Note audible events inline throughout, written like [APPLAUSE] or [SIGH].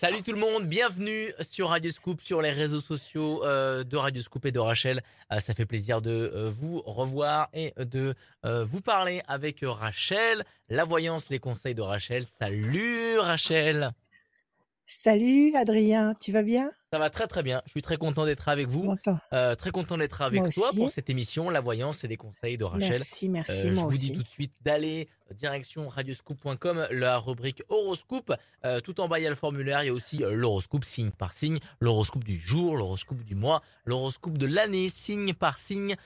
Salut tout le monde, bienvenue sur Radio Scoop, sur les réseaux sociaux euh, de Radio Scoop et de Rachel. Euh, ça fait plaisir de euh, vous revoir et de vous parler avec Rachel. La voyance, les conseils de Rachel. Salut Rachel. Salut Adrien, tu vas bien? Ça va très très bien. Je suis très content d'être avec vous. Euh, très content d'être avec toi pour cette émission, la voyance et les conseils de Rachel. Merci, merci. Euh, je vous dis tout de suite d'aller euh, direction radioscoop.com, la rubrique horoscope. tout en bas, il y a le formulaire. Il y a aussi l'horoscope signe par signe, l'horoscope du jour, l'horoscope du mois, l'horoscope de l'année, signe par signe.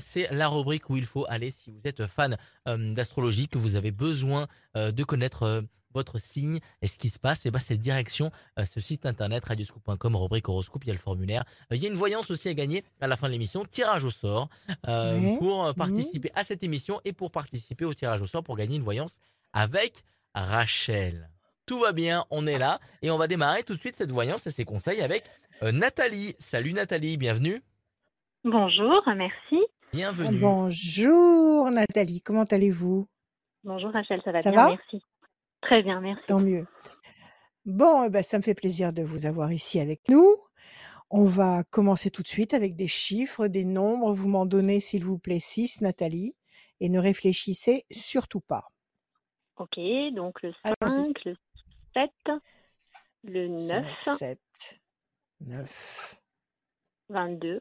C'est la rubrique où il faut aller si vous êtes fan d'astrologie, que vous avez besoin de connaître votre signe et ce qui se passe, et eh ben, c'est direction euh, ce site internet radioscoop.com, rubrique horoscope, il y a le formulaire. Euh, il y a une voyance aussi à gagner à la fin de l'émission, tirage au sort euh, pour participer à cette émission et pour participer au tirage au sort pour gagner une voyance avec Rachel. Tout va bien, on est là et on va démarrer tout de suite cette voyance et ses conseils avec Nathalie. Salut Nathalie, bienvenue. Bonjour, merci. Bienvenue. Bonjour Nathalie, comment allez-vous? Bonjour Rachel, ça va bien, merci. Très bien, merci. Tant mieux. Bon, eh ben, ça me fait plaisir de vous avoir ici avec nous. On va commencer tout de suite avec des chiffres, des nombres. Vous m'en donnez, s'il vous plaît, 6, Nathalie. Et ne réfléchissez surtout pas. Ok, donc le 5, le 7, le 9. 7, 9. 22.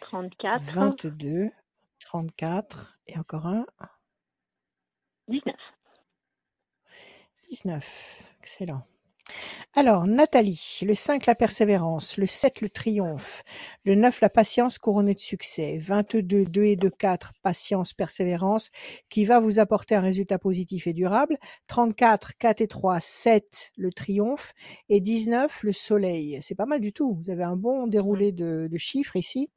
34. 22. 34. Et encore un. 19. 19. Excellent. Alors, Nathalie, le 5, la persévérance, le 7, le triomphe, le 9, la patience couronnée de succès, 22, 2 et 2, 4, patience, persévérance, qui va vous apporter un résultat positif et durable, 34, 4 et 3, 7, le triomphe, et 19, le soleil. C'est pas mal du tout. Vous avez un bon déroulé de, de chiffres ici.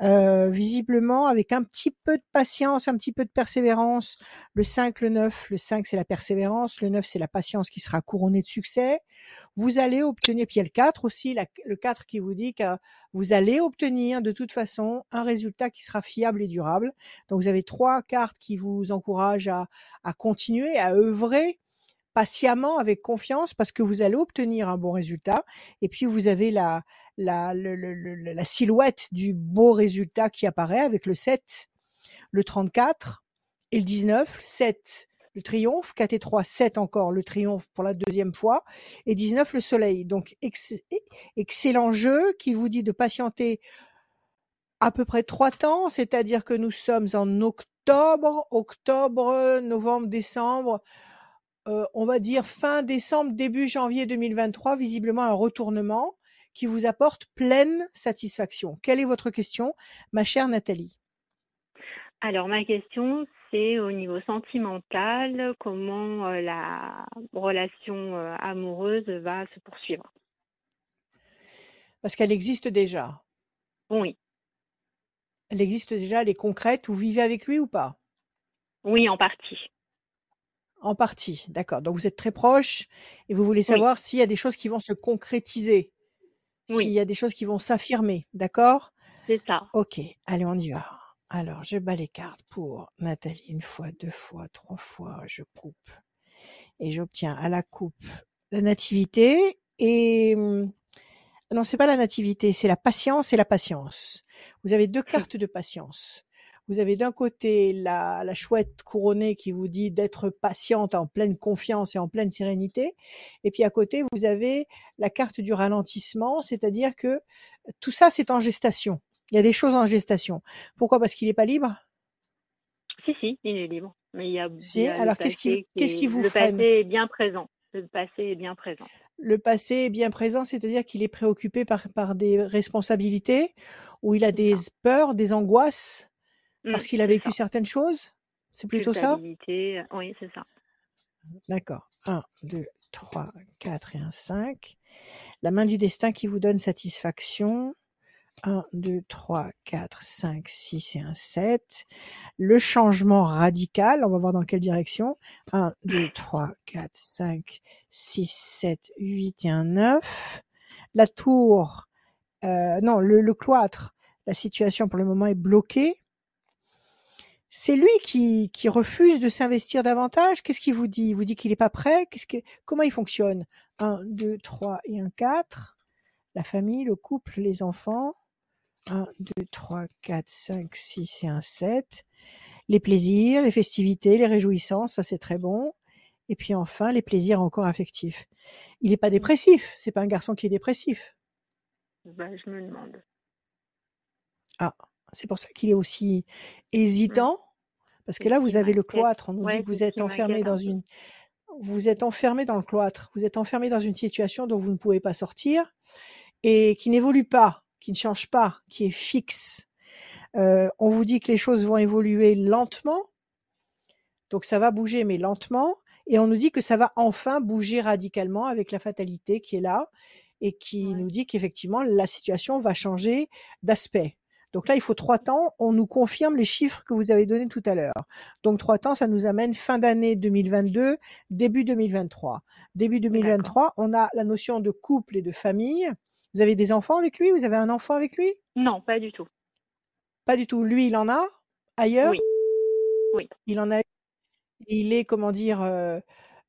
Euh, visiblement, avec un petit peu de patience, un petit peu de persévérance, le 5, le 9, le 5 c'est la persévérance, le 9 c'est la patience qui sera couronnée de succès, vous allez obtenir, puis il y a le 4 aussi, le 4 qui vous dit que vous allez obtenir de toute façon un résultat qui sera fiable et durable. Donc vous avez trois cartes qui vous encouragent à, à continuer, à œuvrer patiemment, avec confiance, parce que vous allez obtenir un bon résultat. Et puis vous avez la, la, la silhouette du beau résultat qui apparaît avec le 7, le 34 et le 19. 7, le triomphe, 4 et 3, 7 encore, le triomphe pour la deuxième fois, et 19, le soleil. Donc excellent jeu qui vous dit de patienter à peu près trois temps, c'est-à-dire que nous sommes en octobre, octobre, novembre, décembre, euh, on va dire fin décembre, début janvier 2023, visiblement un retournement qui vous apporte pleine satisfaction. Quelle est votre question, ma chère Nathalie? Alors, ma question, c'est au niveau sentimental, comment euh, la relation euh, amoureuse va se poursuivre? Parce qu'elle existe déjà. Oui. Elle existe déjà, elle est concrète. Vous vivez avec lui ou pas? Oui, en partie. En partie, d'accord. Donc vous êtes très proche et vous voulez savoir s'il y a des choses qui vont se concrétiser, s'il y a des choses qui vont s'affirmer, d'accord? C'est ça. Ok, allez, on y va. Alors, je bats les cartes pour Nathalie une fois, deux fois, trois fois, je coupe. Et j'obtiens à la coupe la nativité et... Hum, non, c'est pas la nativité, c'est la patience et la patience. Vous avez deux cartes de patience. Vous avez d'un côté la, la, chouette couronnée qui vous dit d'être patiente en pleine confiance et en pleine sérénité. Et puis à côté, vous avez la carte du ralentissement, c'est-à-dire que tout ça, c'est en gestation. Il y a des choses en gestation. Pourquoi? Parce qu'il n'est pas libre? Si, si, il est libre. Mais il y a, si, alors qu'est-ce qui, qu'est-ce qui vous le freine? Le passé est bien présent. Le passé est bien présent. Le passé est bien présent, c'est-à-dire qu'il est préoccupé par, par des responsabilités, ou il a des peurs, des angoisses Mmh, Parce qu'il a vécu certaines choses? C'est plutôt ça? Oui, c'est ça. D'accord. 1, 2, 3, 4 et un 5. La main du destin qui vous donne satisfaction. 1, 2, 3, 4, 5, 6 et un 7. Le changement radical, on va voir dans quelle direction. 1, 2, 3, 4, 5, 6, 7, 8 et un 9. La tour, euh, non, le, le cloître, la situation pour le moment est bloquée. C'est lui qui, qui refuse de s'investir davantage? Qu'est-ce qu'il vous dit? Il vous dit qu'il n'est pas prêt? Qu'est-ce que, comment il fonctionne? 1, 2, 3 et un 4. La famille, le couple, les enfants. 1, 2, 3, 4, 5, 6 et un 7. Les plaisirs, les festivités, les réjouissances, ça c'est très bon. Et puis enfin, les plaisirs encore affectifs. Il n'est pas dépressif. C'est pas un garçon qui est dépressif. Ben, je me demande. Ah, c'est pour ça qu'il est aussi hésitant. Parce que là, vous avez le cloître. On nous dit que vous êtes enfermé dans une, vous êtes enfermé dans le cloître. Vous êtes enfermé dans une situation dont vous ne pouvez pas sortir et qui n'évolue pas, qui ne change pas, qui est fixe. Euh, on vous dit que les choses vont évoluer lentement. Donc ça va bouger, mais lentement. Et on nous dit que ça va enfin bouger radicalement avec la fatalité qui est là et qui Ouais. nous dit qu'effectivement la situation va changer d'aspect. Donc là, il faut trois temps. On nous confirme les chiffres que vous avez donnés tout à l'heure. Donc trois temps, ça nous amène fin d'année 2022, début 2023. Début D'accord. 2023, on a la notion de couple et de famille. Vous avez des enfants avec lui Vous avez un enfant avec lui? Non, pas du tout. Pas du tout. Lui, il en a ailleurs? Oui. Oui. Il en a. Il est, comment dire, euh,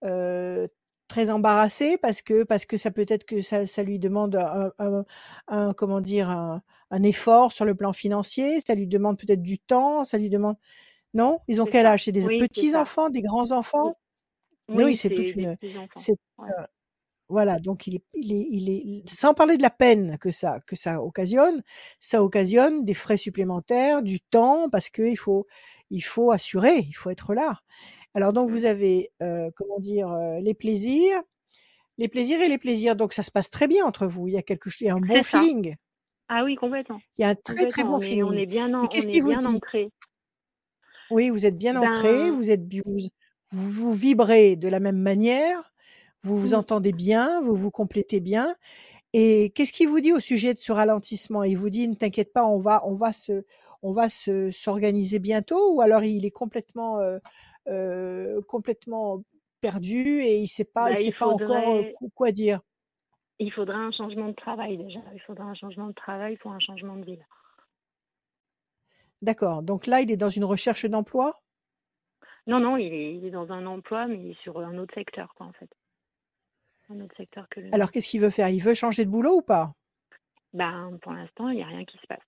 euh, très embarrassé parce que parce que ça peut être que ça, ça lui demande un, un- un- comment dire un, un effort sur le plan financier. Ça lui demande peut-être du temps. Ça lui demande. Non? Ils ont quel ça. âge? C'est des Oui, c'est petits ça. enfants, des grands enfants Oui, Oui, c'est toute une. petits-enfants. C'est Ouais. euh, voilà, donc il est, il est, il est, sans parler de la peine que ça, que ça occasionne, ça occasionne des frais supplémentaires, du temps, parce que il faut, il faut assurer, il faut être là. Alors donc Mmh. vous avez, euh, comment dire, euh, les plaisirs, les plaisirs et les plaisirs. Donc ça se passe très bien entre vous. Il y a quelque chose, il y a un bon ça. feeling. Ah oui, complètement. Il y a un très très bon On est, on est bien, en- on est bien ancré. Oui, vous êtes bien ancré, Ben, vous êtes, vous, vous, vibrez de la même manière, vous vous mm, entendez bien, vous vous complétez bien. Et qu'est-ce qu'il vous dit au sujet de ce ralentissement? Il vous dit ne t'inquiète pas, on va, on va se, on va se s'organiser bientôt, ou alors il est complètement, euh, euh, complètement perdu et il sait pas, il bah, sait il pas encore euh, quoi dire? Il faudrait un changement de travail déjà. Il faudrait un changement de travail pour un changement de ville. D'accord. Donc là, il est dans une recherche d'emploi? Non, non, il est, il est dans un emploi, mais sur un autre secteur, quoi, en fait. Un autre secteur que le. Alors qu'est-ce qu'il veut faire? Il veut changer de boulot ou pas? Ben, pour l'instant, il n'y a rien qui se passe.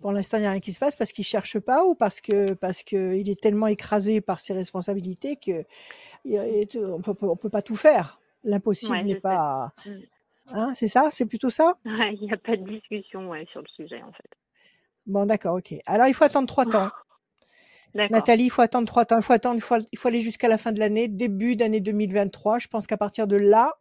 Pour l'instant, il n'y a rien qui se passe parce qu'il cherche pas ou parce que parce que il est tellement écrasé par ses responsabilités que il y a- et tout- on peut on peut pas tout faire? L'impossible Ouais, n'est pas, Mm. hein, c'est ça, c'est plutôt ça? [LAUGHS] Ouais, Il n'y a pas de discussion ouais, sur le sujet, en fait. Bon, d'accord, ok. Alors il faut attendre trois temps. [LAUGHS] Nathalie, il faut attendre trois temps. Il faut attendre, il faut, il faut aller jusqu'à la fin de l'année, début d'année 2023. Je pense qu'à partir de là,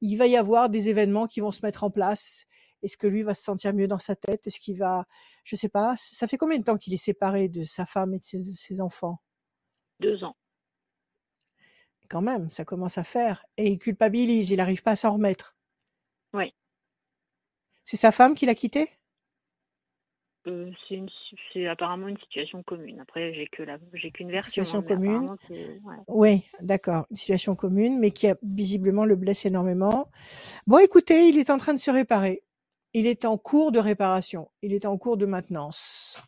il va y avoir des événements qui vont se mettre en place. Est-ce que lui va se sentir mieux dans sa tête? Est-ce qu'il va, je sais pas. Ça fait combien de temps qu'il est séparé de sa femme et de ses, ses enfants? Deux ans. Quand même, ça commence à faire. Et il culpabilise. Il n'arrive pas à s'en remettre. Oui. C'est sa femme qui l'a quitté? Euh, c'est apparemment une situation commune. Après, j'ai que la, j'ai qu'une version. Situation hein, commune. ouais. Oui, d'accord. Une situation commune, mais qui a visiblement le blesse énormément. Bon, écoutez, il est en train de se réparer. Il est en cours de réparation. Il est en cours de maintenance.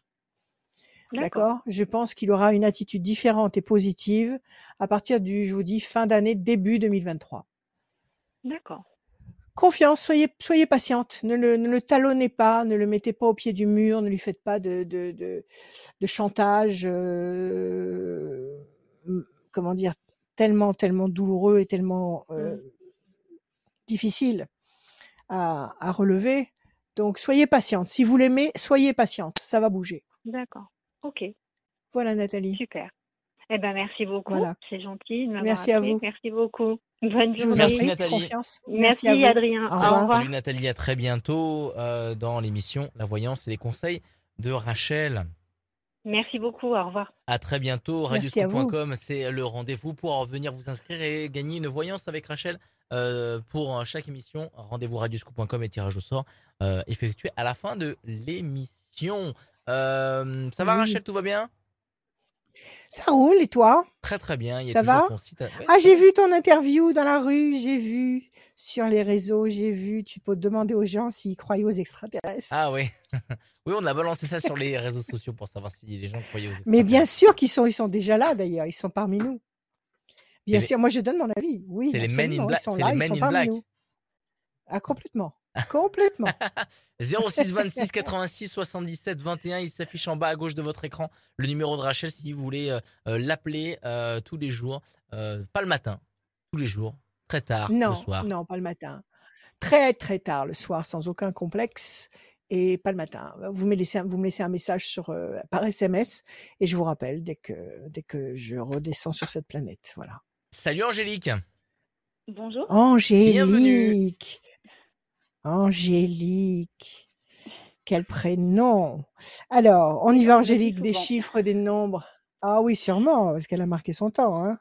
D'accord. Je pense qu'il aura une attitude différente et positive à partir du, je vous dis, fin d'année, début 2023. D'accord. Confiance, soyez, soyez patiente. Ne le, ne le talonnez pas, ne le mettez pas au pied du mur, ne lui faites pas de, de, de, de chantage, euh, comment dire, tellement, tellement douloureux et tellement euh, Mm. difficile à, à relever. Donc, soyez patiente. Si vous l'aimez, soyez patiente. Ça va bouger. D'accord. Ok. Voilà, Nathalie. Super. Eh ben, merci beaucoup. Voilà. C'est gentil de Merci à vous. Merci beaucoup. Bonne Je vous en journée. Merci, prie. Nathalie. Confiance. Merci. Adrien. Au Au revoir. Salut Nathalie, à très bientôt euh, dans l'émission La Voyance et les conseils de Rachel. Merci beaucoup. Au revoir. À très bientôt. Radioscoop.com, c'est le rendez-vous pour venir vous inscrire et gagner une voyance avec Rachel euh, pour chaque émission. Rendez-vous radioscoop.com et tirage au sort euh, effectué à la fin de l'émission. Euh, ça va Oui. Rachel, tout va bien? Ça roule, et toi? Très très bien. Il y a Ça va? ton site. Ouais, Ah, j'ai vu ton interview dans la rue, j'ai vu sur les réseaux, j'ai vu, tu peux demander aux gens s'ils croyaient aux extraterrestres. Ah oui. [LAUGHS] oui, on a balancé ça sur les réseaux sociaux pour savoir si les gens croyaient aux Mais extraterrestres. bien sûr qu'ils sont, ils sont déjà là d'ailleurs, ils sont parmi nous. Bien les- sûr, moi je donne mon avis. Oui, C'est les Men in Black- ils sont là, ils sont in parmi Black. nous. Ah complètement, complètement. 06 26 86 77 21, il s'affiche en bas à gauche de votre écran le numéro de Rachel si vous voulez euh, euh, l'appeler euh, tous les jours, Euh, pas le matin, tous les jours, très tard Non, le soir. non, pas le matin. Très très tard le soir, sans aucun complexe, et pas le matin. Vous me laissez, un- vous me laissez un message sur euh, par SMS et je vous rappelle dès que dès que je redescends sur cette planète. Voilà. Salut Angélique. Bonjour. Angélique. Angélique. Quel prénom. Alors, on y va, Angélique, des chiffres, des nombres. Ah oui, sûrement, parce qu'elle a marqué son temps. Hein.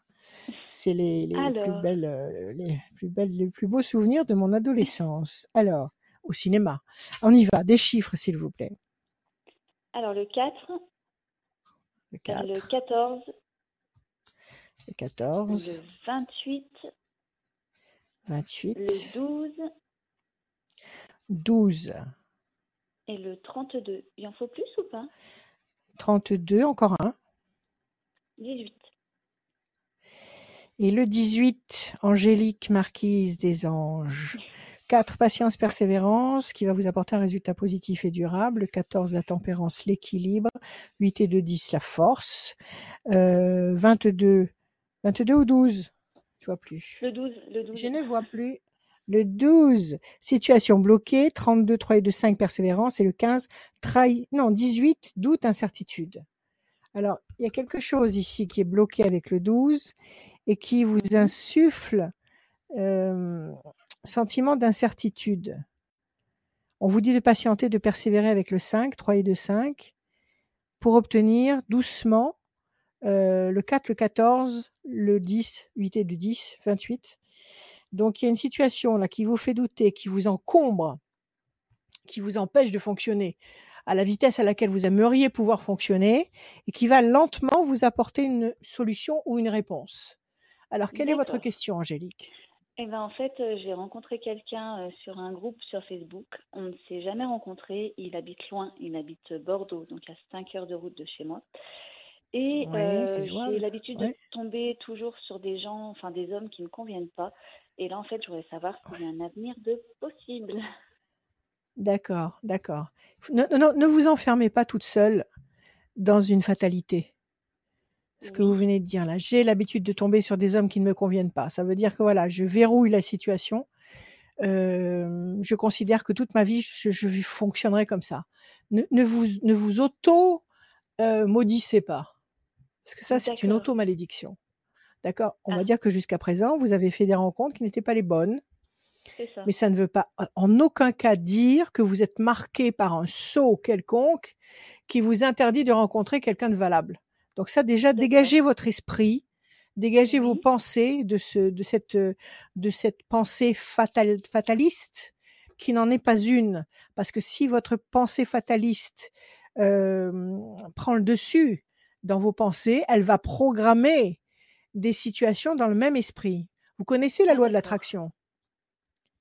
C'est les, les plus Alors. belles, euh, les plus belles, les plus beaux souvenirs de mon adolescence. Alors, au cinéma. On y va, des chiffres, s'il vous plaît. Alors le 4, Le 4, le 14, le 14, le 28, 28, le 12 12, et le 32. Il en faut plus ou pas? 32, encore un. 18. Et le 18, Angélique Marquise des Anges. [LAUGHS] 4, patience, persévérance, qui va vous apporter un résultat positif et durable. 14, la tempérance, l'équilibre. 8 et 2, 10, la force. Euh, 22, 22 ou 12 Je vois plus. Le 12, le 12. Je ne vois plus. Le 12, situation bloquée. 32, 3 et 2, 5, persévérance. Et le 15, trahi... non, 18, doute, incertitude. Alors, il y a quelque chose ici qui est bloqué avec le 12 et qui vous insuffle euh, sentiment d'incertitude. On vous dit de patienter, de persévérer avec le 5, 3 et 2, 5, pour obtenir doucement euh, le 4, le 14, le 10, 8 et du 10, 28. Donc il y a une situation là qui vous fait douter, qui vous encombre, qui vous empêche de fonctionner à la vitesse à laquelle vous aimeriez pouvoir fonctionner et qui va lentement vous apporter une solution ou une réponse. Alors, quelle est votre question, Angélique? Eh ben, en fait, euh, j'ai rencontré quelqu'un euh, sur un groupe sur Facebook. On ne s'est jamais rencontré. Il habite loin. Il habite Bordeaux, donc à 5 heures de route de chez moi. Et Ouais, euh, j'ai l'habitude Ouais. de tomber toujours sur des gens, enfin des hommes qui ne conviennent pas. Et là, en fait, je voudrais savoir s'il y a un avenir de possible. D'accord, d'accord. Ne, ne- ne vous enfermez pas toute seule dans une fatalité. Ce que vous venez de dire là, j'ai l'habitude de tomber sur des hommes qui ne me conviennent pas. Ça veut dire que voilà, je verrouille la situation. Euh, je considère que toute ma vie, je, je fonctionnerai comme ça. Ne, ne vous, ne vous auto euh, pas, parce que ça, c'est une auto-malédiction. D'accord? On va Ah. dire que jusqu'à présent, vous avez fait des rencontres qui n'étaient pas les bonnes. Ça. Mais ça ne veut pas en aucun cas dire que vous êtes marqué par un sceau quelconque qui vous interdit de rencontrer quelqu'un de valable. Donc ça déjà, dégagez votre esprit, dégagez vos pensées de, ce, de, cette, de cette pensée fatal, fataliste qui n'en est pas une. Parce que si votre pensée fataliste euh, prend le dessus dans vos pensées, elle va programmer des situations dans le même esprit. Vous connaissez la Ah, loi de l'attraction?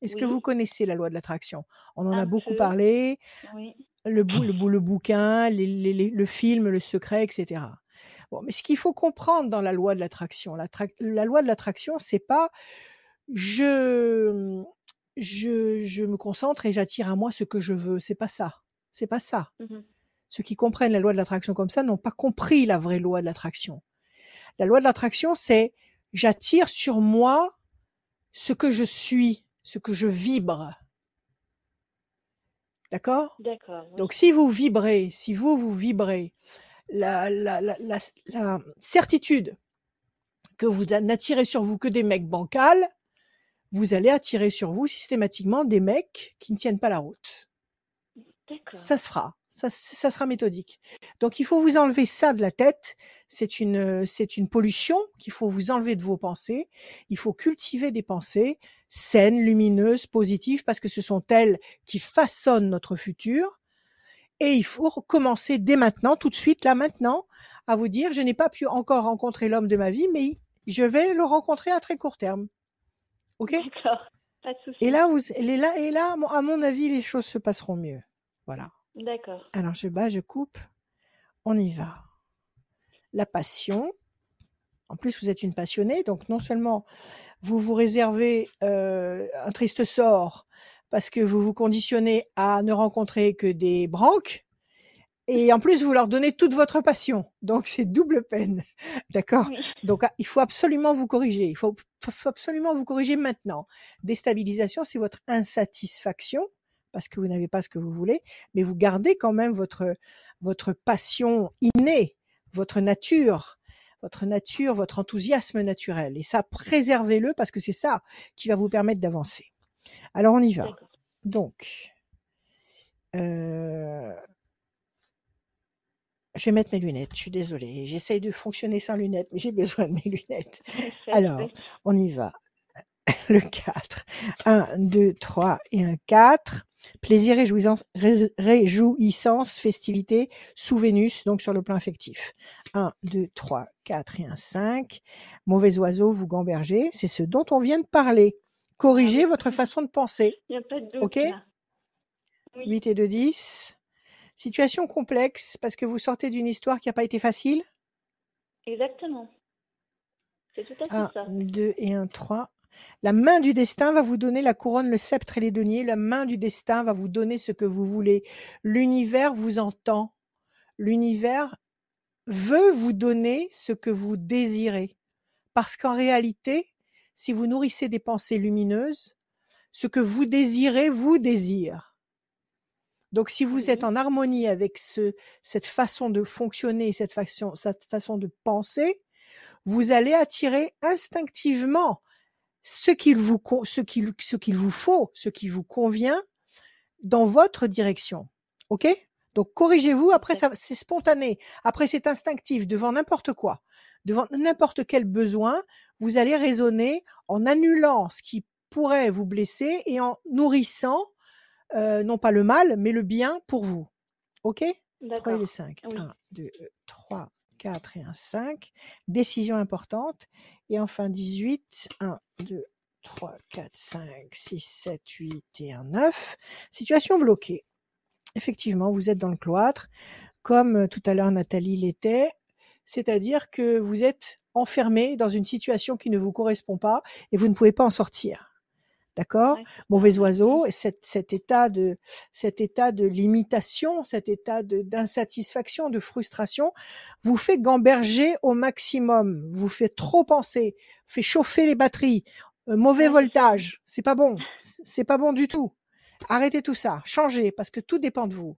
Est-ce que vous connaissez la loi de l'attraction? On en a beaucoup parlé, Oui. le, bou- le, [CLEARS THROAT] bou- le bouquin, les- les- les- le film, le secret, etc. Bon, mais ce qu'il faut comprendre dans la loi de l'attraction, l'attra- la loi de l'attraction, c'est pas je, je, je me concentre et j'attire à moi ce que je veux. C'est pas ça. C'est pas ça. Mhm. Ceux qui comprennent la loi de l'attraction comme ça n'ont pas compris la vraie loi de l'attraction. La loi de l'attraction, c'est j'attire sur moi ce que je suis, ce que je vibre. D'accord? D'accord. oui. Donc si vous vibrez, si vous, vous vibrez la, la, la, la, la certitude que vous n'attirez sur vous que des mecs bancals, vous allez attirer sur vous systématiquement des mecs qui ne tiennent pas la route. D'accord. Ça se fera. Ça, ça sera méthodique. Donc il faut vous enlever ça de la tête. C'est une, c'est une pollution qu'il faut vous enlever de vos pensées. Il faut cultiver des pensées saines, lumineuses, positives, parce que ce sont elles qui façonnent notre futur. Et il faut commencer dès maintenant, tout de suite, là maintenant, à vous dire, je n'ai pas pu encore rencontrer l'homme de ma vie, mais je vais le rencontrer à très court terme. OK? D'accord. Pas de souci. Et là, vous, et là, et là, à mon avis, les choses se passeront mieux. Voilà. D'accord. Alors, je bats, je coupe. On y va. La passion. En plus, vous êtes une passionnée, donc non seulement vous vous réservez euh, un triste sort parce que vous vous conditionnez à ne rencontrer que des branques, et en plus vous leur donnez toute votre passion. Donc c'est double peine. [LAUGHS] D'accord? Oui. Donc il faut absolument vous corriger. Il faut, faut absolument vous corriger maintenant. Déstabilisation, c'est votre insatisfaction parce que vous n'avez pas ce que vous voulez, mais vous gardez quand même votre votre passion innée, votre nature, votre nature, votre enthousiasme naturel. Et ça, préservez-le parce que c'est ça qui va vous permettre d'avancer. Alors on y va. Donc, euh, je vais mettre mes lunettes. Je suis désolée. J'essaye de fonctionner sans lunettes, mais j'ai besoin de mes [LAUGHS] lunettes. Alors, on y va. Le 4. 1, 2, 3 et un 4. Plaisir, réjouissance, ré- réjouissance, festivité, sous Vénus, donc sur le plan affectif. 1, 2, 3, 4 et un 5. Mauvais oiseau, vous gambergez. C'est ce dont on vient de parler. Corrigez Ah votre façon de penser. Il n'y a pas de doute. Ok? Oui. 8 et 2, 10. Situation complexe parce que vous sortez d'une histoire qui n'a pas été facile? Exactement. C'est tout à fait 1, ça. 2 et 1, 3. La main du destin va vous donner la couronne, le sceptre et les deniers. La main du destin va vous donner ce que vous voulez. L'univers vous entend. L'univers veut vous donner ce que vous désirez. Parce qu'en réalité, si vous nourrissez des pensées lumineuses, ce que vous désirez vous désire. Donc si vous êtes en harmonie avec ce, cette façon de fonctionner, cette façon, cette façon de penser, vous allez attirer instinctivement ce qu'il vous, co- ce qu'il, ce qu'il vous faut, ce qui vous convient dans votre direction. OK? Donc corrigez-vous, après ça, c'est spontané, après c'est instinctif, devant n'importe quoi, devant n'importe quel besoin, vous allez raisonner en annulant ce qui pourrait vous blesser et en nourrissant, euh, non pas le mal, mais le bien pour vous. OK? 3 et le D'accord. 5. Oui. 1, 2, 3, 4 et un 5. Décision importante. Et enfin 18. 1, 2, 3, 4, 5, 6, 7, 8 et un 9. Situation bloquée. Effectivement, vous êtes dans le cloître, comme euh, tout à l'heure Nathalie l'était. C'est-à-dire que vous êtes enfermé dans une situation qui ne vous correspond pas et vous ne pouvez pas en sortir. D'accord? Ouais. Mauvais oiseau, et cet, cet état de cet état de limitation, cet état de d'insatisfaction, de frustration, vous fait gamberger au maximum, vous fait trop penser, fait chauffer les batteries, euh, mauvais voltage, c'est pas bon, c'est pas bon du tout. Arrêtez tout ça, changez parce que tout dépend de vous.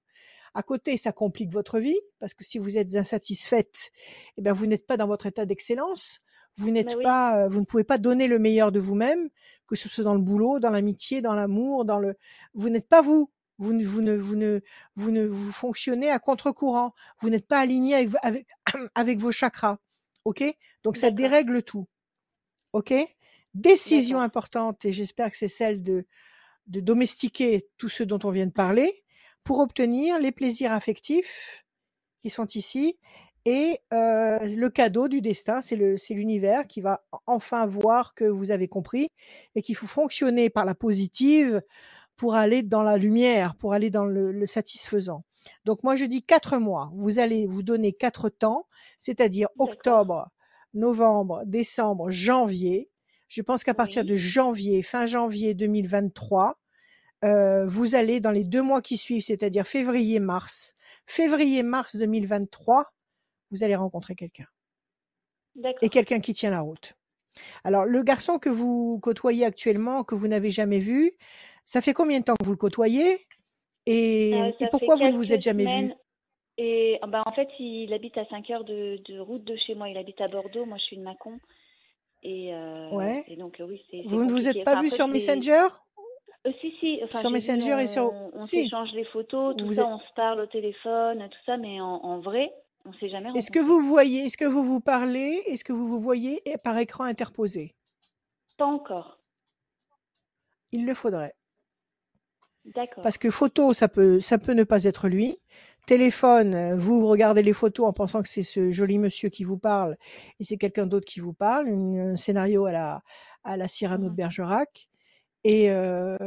À côté, ça complique votre vie parce que si vous êtes insatisfaite, eh bien vous n'êtes pas dans votre état d'excellence. Vous n'êtes Bah oui. pas, euh, vous ne pouvez pas donner le meilleur de vous-même, que ce soit dans le boulot, dans l'amitié, dans l'amour, dans le. Vous n'êtes pas vous. Vous ne, vous ne, vous ne, vous ne, vous fonctionnez à contre-courant. Vous n'êtes pas aligné avec, avec, [CLEARS THROAT] avec vos chakras. Ok? Donc ça dérègle tout. Ok? Décision importante et j'espère que c'est celle de de domestiquer tout ce dont on vient de parler pour obtenir les plaisirs affectifs qui sont ici et euh, le cadeau du destin, c'est l'univers qui va en- enfin voir que vous avez compris et qu'il faut fonctionner par la positive pour aller dans la lumière, pour aller dans le, le satisfaisant. Donc moi je dis quatre mois. Vous allez vous donner quatre temps, c'est-à-dire octobre, novembre, décembre, janvier. Je pense qu'à partir de janvier, fin janvier 2023, euh, vous allez dans les deux mois qui suivent, c'est-à-dire février-mars, février-mars 2023, vous allez rencontrer quelqu'un et quelqu'un qui tient la route. Alors, le garçon que vous côtoyez actuellement, que vous n'avez jamais vu, ça fait combien de temps que vous le côtoyez? Et, Euh, et pourquoi vous ne vous êtes jamais vu semaines. Et ah bah, en fait, il habite à 5 heures de, de route de chez moi. Il habite à Bordeaux. Moi, je suis de Mâcon. Et, euh, Ouais. et donc, euh, oui, c'est Vous ne vous êtes pas Enfin, vu sur Messenger? Euh, si, si. Enfin, Sur vu, Messenger et sur- on, on si. s'échange les photos, tout Vous ça, êtes- on se parle au téléphone, tout ça, mais en, en vrai, on s'est jamais Est-ce que vous voyez, est-ce que vous vous parlez, est-ce que vous vous voyez par écran interposé? Pas encore. Il le faudrait. D'accord. Parce que photo, ça peut, ça peut ne pas être lui. Téléphone, vous regardez les photos en pensant que c'est ce joli monsieur qui vous parle et c'est quelqu'un d'autre qui vous parle, un scénario à la, à la Cyrano de Mhm. Bergerac. Et euh,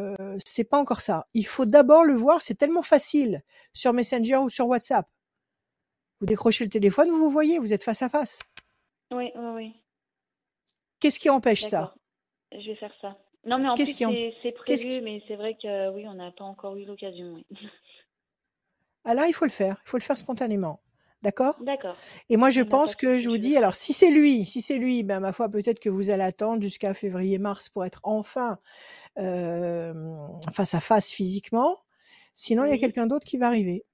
c'est pas encore ça. Il faut d'abord le voir, c'est tellement facile sur Messenger ou sur WhatsApp. Vous décrochez le téléphone, vous vous voyez, vous êtes face à face. Oui, oui, oui. Qu'est-ce qui empêche ça? Je vais faire ça. Non, mais en Qu'est-ce plus, c'est qu'est-ce prévu, qui- mais c'est vrai que oui, on n'a pas encore eu l'occasion. oui. Ah là, il faut le faire. Il faut le faire spontanément. D'accord? D'accord. Et moi, je On n'a pense que je vous dis, alors si c'est lui, si c'est lui, ben ma foi, peut-être que vous allez attendre jusqu'à février-mars pour être enfin euh, face à face physiquement. Sinon, il y a quelqu'un d'autre qui va arriver.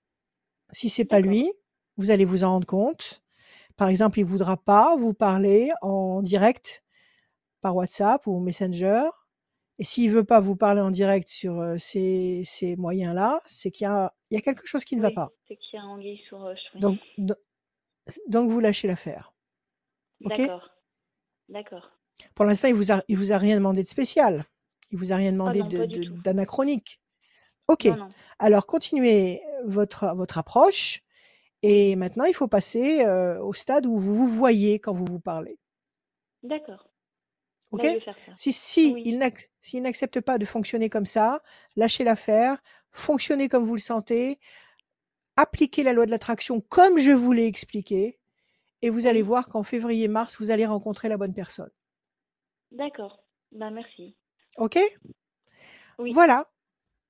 Si c'est pas lui, vous allez vous en rendre compte. Par exemple, il voudra pas vous parler en direct par WhatsApp ou Messenger. Et s'il veut pas vous parler en direct sur euh, ces, ces moyens-là, c'est qu'il y a, il y a quelque chose qui ne va pas. c'est qu'il y a anguille sous roche. oui. Donc, do- donc vous lâchez l'affaire. ok? D'accord. D'accord. Pour l'instant, il vous a, il vous a rien demandé de spécial. Il vous a rien demandé de- de- tout. d'anachronique. Ok. Non, non. Alors continuez votre votre approche. Et maintenant, il faut passer euh, au stade où vous vous voyez quand vous vous parlez. D'accord. Ok? Bah, ça. Si, si Oui. il n'accepte pas de fonctionner comme ça, lâchez l'affaire, fonctionnez comme vous le sentez, appliquez la loi de l'attraction comme je vous l'ai expliqué, et vous allez voir qu'en février-mars, vous allez rencontrer la bonne personne. D'accord. Bah, merci. Ok? Oui. Voilà.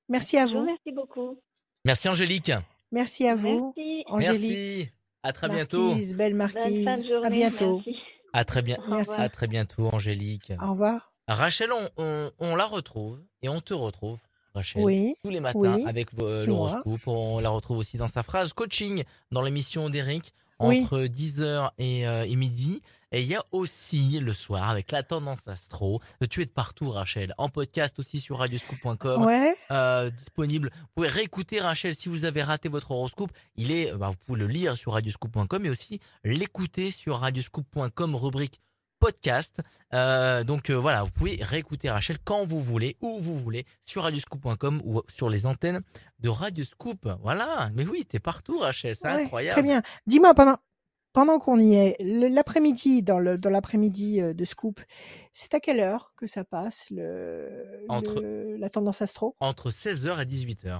Merci à Je vous remercie beaucoup. Merci Angélique. Merci à vous. Merci. Angélique, Merci. À très bientôt. Marquise, belle Bonne fin de marquise. journée. À bientôt. Merci. À très bien. Au Merci. revoir. À très bientôt Angélique. Au revoir. Rachel, on, on- on la retrouve et on te retrouve, Rachel, Oui, tous les matins oui, avec c'est l'horoscope. On la retrouve aussi dans sa phrase coaching dans l'émission d'Eric Oui. entre 10h et, euh, et midi. Et il y a aussi le soir avec la tendance astro. Tu es de partout, Rachel. En podcast aussi sur radioscoop.com. Ouais. euh, disponible. Vous pouvez réécouter Rachel si vous avez raté votre horoscope. Il est, bah, vous pouvez le lire sur radioscoop.com et aussi l'écouter sur radioscoop.com rubrique podcast. Euh, donc euh, voilà, vous pouvez réécouter Rachel quand vous voulez, où vous voulez, sur radioscoop.com ou sur les antennes de Radioscoop. Voilà, mais oui, t'es partout Rachel, c'est Ouais, incroyable. Très bien. Dis-moi, pendant, pendant qu'on y est, l'après-midi, dans le- dans l'après-midi euh, de Scoop, c'est à quelle heure que ça passe, le, Entre- le- la tendance astro? Entre 16h et 18h.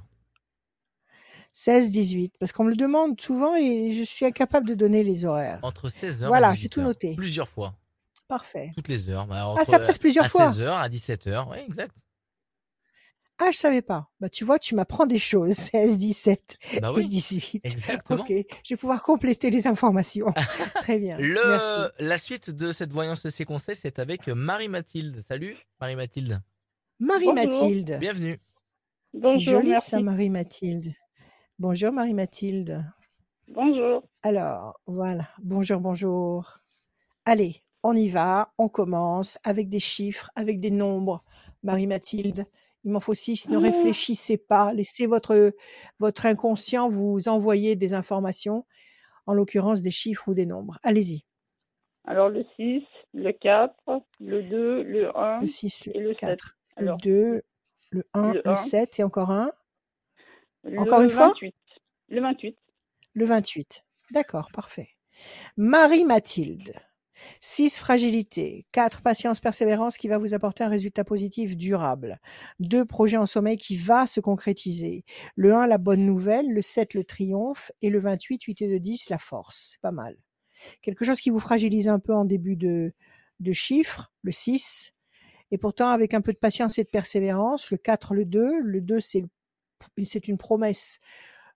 16, 18. Parce qu'on me le demande souvent et je suis incapable de donner les horaires. Entre 16h Voilà, et 18h. j'ai tout noté. Plusieurs fois, Parfait. toutes les heures. Bah, Ah, ça passe plusieurs à fois. 16h, à 17h, oui, exact. Ah, je savais pas. Bah, tu vois, tu m'apprends des choses. [LAUGHS] 16, 17 Bah et oui, 18. exactement. Ok, je vais pouvoir compléter les informations. [LAUGHS] [LAUGHS] Très bien. Merci. Le, la suite de cette voyance et ses conseils, c'est avec Marie-Mathilde. Salut, Marie-Mathilde. Marie-Mathilde. Bienvenue. C'est Bonjour, joli merci. ça, Marie-Mathilde. Bonjour, Marie-Mathilde. Bonjour. Alors, voilà. Bonjour, bonjour. Allez, on y va. On commence avec des chiffres, avec des nombres. Marie-Mathilde, il m'en faut six. Ne Ah. réfléchissez pas. Laissez votre, votre inconscient vous envoyer des informations, en l'occurrence des chiffres ou des nombres. Allez-y. Alors le 6, le 4, le 2, le 1 Le 6, et le le 4, le Alors, 2, le 1, le le un. 7 et encore un? le Encore une fois? 28. Le 28. Le 28. D'accord, parfait. Marie-Mathilde. 6 fragilité. 4 patience, persévérance qui va vous apporter un résultat positif durable. 2 projet en sommeil qui va se concrétiser. Le 1, la bonne nouvelle. Le 7, le triomphe. Et le 28, 8 et 2, 10, la force. C'est pas mal. Quelque chose qui vous fragilise un peu en début de, de chiffre. Le 6. Et pourtant, avec un peu de patience et de persévérance. Le 4, le 2. Le 2, c'est c'est une promesse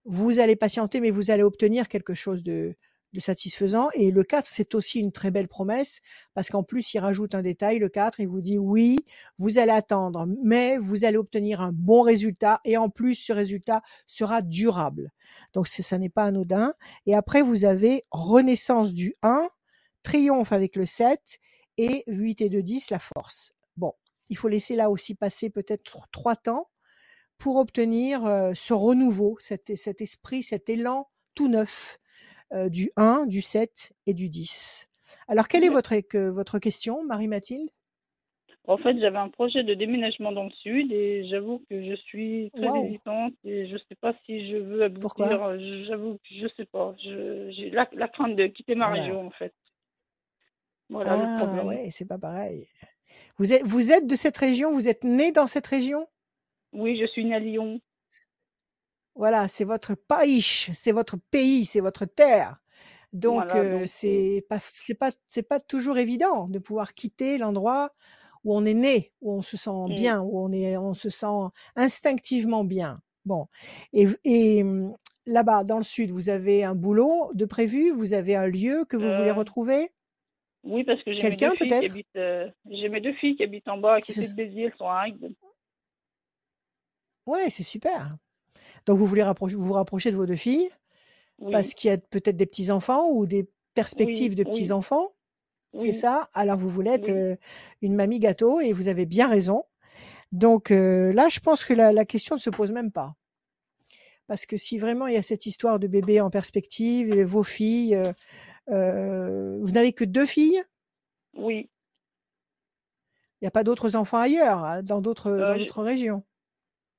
vous allez patienter, mais vous allez obtenir quelque chose de, de satisfaisant. Et le 4, c'est aussi une très belle promesse, parce qu'en plus, il rajoute un détail. Le 4, il vous dit oui, vous allez attendre, mais vous allez obtenir un bon résultat, et en plus, ce résultat sera durable. Donc, ça n'est pas anodin. Et après, vous avez renaissance du 1, triomphe avec le 7, et 8 et 2, 10, la force. Bon, il faut laisser là aussi passer peut-être trois temps pour obtenir euh, ce renouveau, cet, cet esprit, cet élan tout neuf du 1, du 7 et du 10. Alors, quelle est votre, que- votre question, Marie-Mathilde? En fait, j'avais un projet de déménagement dans le sud et j'avoue que je suis très hésitante et je sais pas si je veux Pourquoi? aboutir. J'avoue que je sais pas. J'ai la, la crainte de quitter ma Alors. région en fait. Voilà le Ah, problème. ouais, c'est pas pareil. Vous êtes, vous êtes de cette région? Vous êtes né dans cette région? Oui, je suis née à Lyon. Voilà, c'est votre pays, c'est votre pays, c'est votre terre. Donc, Voilà, euh, euh, c'est pas, c'est pas, c'est pas toujours évident de pouvoir quitter l'endroit où on est né, où on se sent mm, bien, où on est, on se sent instinctivement bien. Bon, et, hum, là-bas, dans le sud, vous avez un boulot de prévu, vous avez un lieu que vous voulez euh, retrouver, oui, parce que j'ai mes deux quelqu'un filles qui peut-être? habitent, euh, j'ai mes deux filles qui habitent en bas qui se... de Béziers, elles sont à Agde. Ouais, c'est super. Donc, vous voulez rapprocher, vous vous rapprocher de vos deux filles parce qu'il y a peut-être des petits-enfants ou des oui, perspectives de oui, petits-enfants? C'est ça? Alors vous voulez être euh, une mamie gâteau et vous avez bien raison. Donc euh, là, je pense que la, la question ne se pose même pas. Parce que si vraiment il y a cette histoire de bébé en perspective, et vos filles, euh, euh, vous n'avez que deux filles, Oui. il n'y a pas d'autres enfants ailleurs, hein, dans Euh, d'autres régions.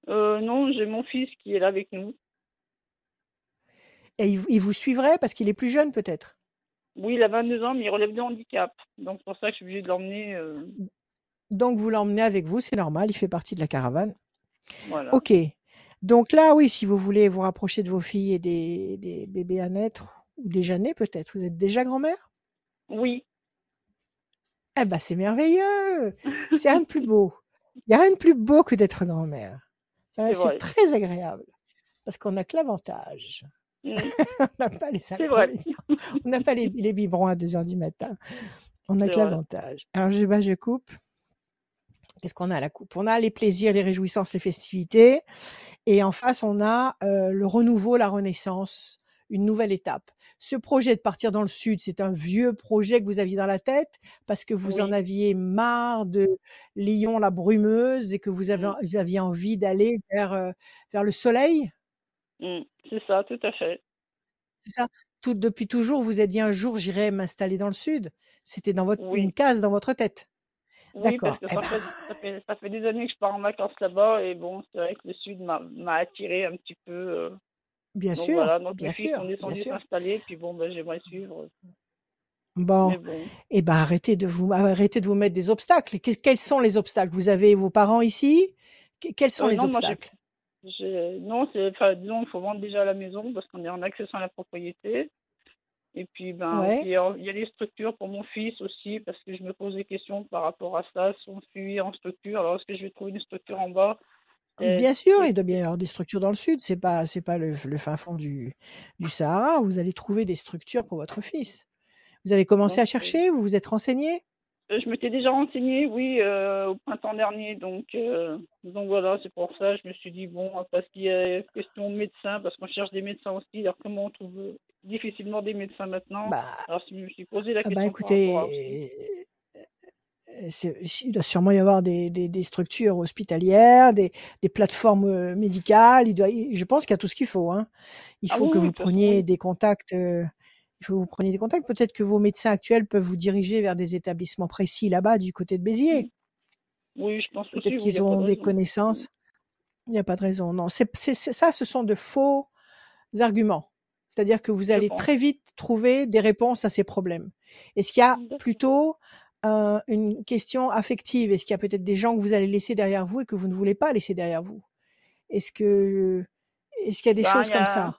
Euh, non, j'ai mon fils qui est là avec nous. Et il, il vous suivrait parce qu'il est plus jeune peut-être? Oui, il a 22 ans, mais il relève de handicap. Donc, c'est pour ça que je suis obligée de l'emmener. euh, Donc vous l'emmenez avec vous, c'est normal, il fait partie de la caravane. voilà. Ok. Donc là, oui, si vous voulez vous rapprocher de vos filles et des, des bébés à naître, ou déjà nés peut-être, vous êtes déjà grand-mère? Oui. Eh ben, c'est merveilleux. C'est rien de plus beau. Il n'y a rien de plus beau que d'être grand-mère. C'est très agréable. Parce qu'on n'a que l'avantage. Mm, [LAUGHS] On n'a pas les inconvénients. On n'a pas les, les biberons à 2 heures du matin. On n'a que l'avantage. Alors, je, bah, je coupe. Qu'est-ce qu'on a à la coupe? On a les plaisirs, les réjouissances, les festivités. Et en face, on a euh, le renouveau, la renaissance, une nouvelle étape. Ce projet de partir dans le sud, c'est un vieux projet que vous aviez dans la tête parce que vous en aviez marre de Lyon, la brumeuse, et que vous, avez, Mm, vous aviez envie d'aller vers, euh, vers le soleil? mm, C'est ça, tout à fait. C'est ça Tout, Depuis toujours, vous avez dit un jour, j'irai m'installer dans le sud. C'était dans votre, une case dans votre tête. Oui, parce D'accord. que Eh ça ben, fait, ça fait, ça fait des années que je pars en vacances là-bas et bon, c'est vrai que le sud m'a m'a attiré un petit peu. euh, bien donc sûr, voilà, donc bien sûr, bien descendues sûr. s'installer, puis bon, ben, j'aimerais suivre. Bon, bon. eh ben arrêtez de vous arrêtez de vous mettre des obstacles. Que- quels sont les obstacles? Vous avez vos parents ici? Que- Quels sont Euh, les non, moi, obstacles? j'ai- non, c'est, enfin, disons, il faut vendre déjà la maison parce qu'on est en accession à la propriété. Et puis, ben, Ouais. il y a les structures pour mon fils aussi parce que je me pose des questions par rapport à ça. Si on suit en structure, alors est-ce que je vais trouver une structure en bas? Bien sûr, il doit bien y avoir des structures dans le sud. C'est pas c'est pas le, le fin fond du, du Sahara. Vous allez trouver des structures pour votre fils. Vous avez commencé à euh, chercher Vous vous êtes renseigné? Euh, Je m'étais déjà renseignée, oui, euh, au printemps dernier. Donc, euh, donc voilà, c'est pour ça. Je me suis dit, bon, parce qu'il y a question de médecins, parce qu'on cherche des médecins aussi. Alors, comment on trouve euh, difficilement des médecins maintenant? Bah, Alors, je me suis posé la ah question bah écoutez, euh, c'est- il doit sûrement y avoir des, des, des structures hospitalières, des, des plateformes euh, médicales. Il doit, je pense qu'il y a tout ce qu'il faut. Hein. Il Ah faut oui, que vous preniez des contacts. euh, il faut que vous preniez des contacts. Peut-être que vos médecins actuels peuvent vous diriger vers des établissements précis là-bas du côté de Béziers. Oui, je pense Peut-être qu'ils de ont des connaissances. Il n'y a pas de raison. Non, c'est, ça, ce sont de faux arguments. C'est-à-dire que vous allez très vite trouver des réponses à ces problèmes. Est-ce qu'il y a plutôt une question affective Est-ce qu'il y a peut-être des gens que vous allez laisser derrière vous et que vous ne voulez pas laisser derrière vous? Est-ce que est-ce qu'il y a des Ben, choses comme ça?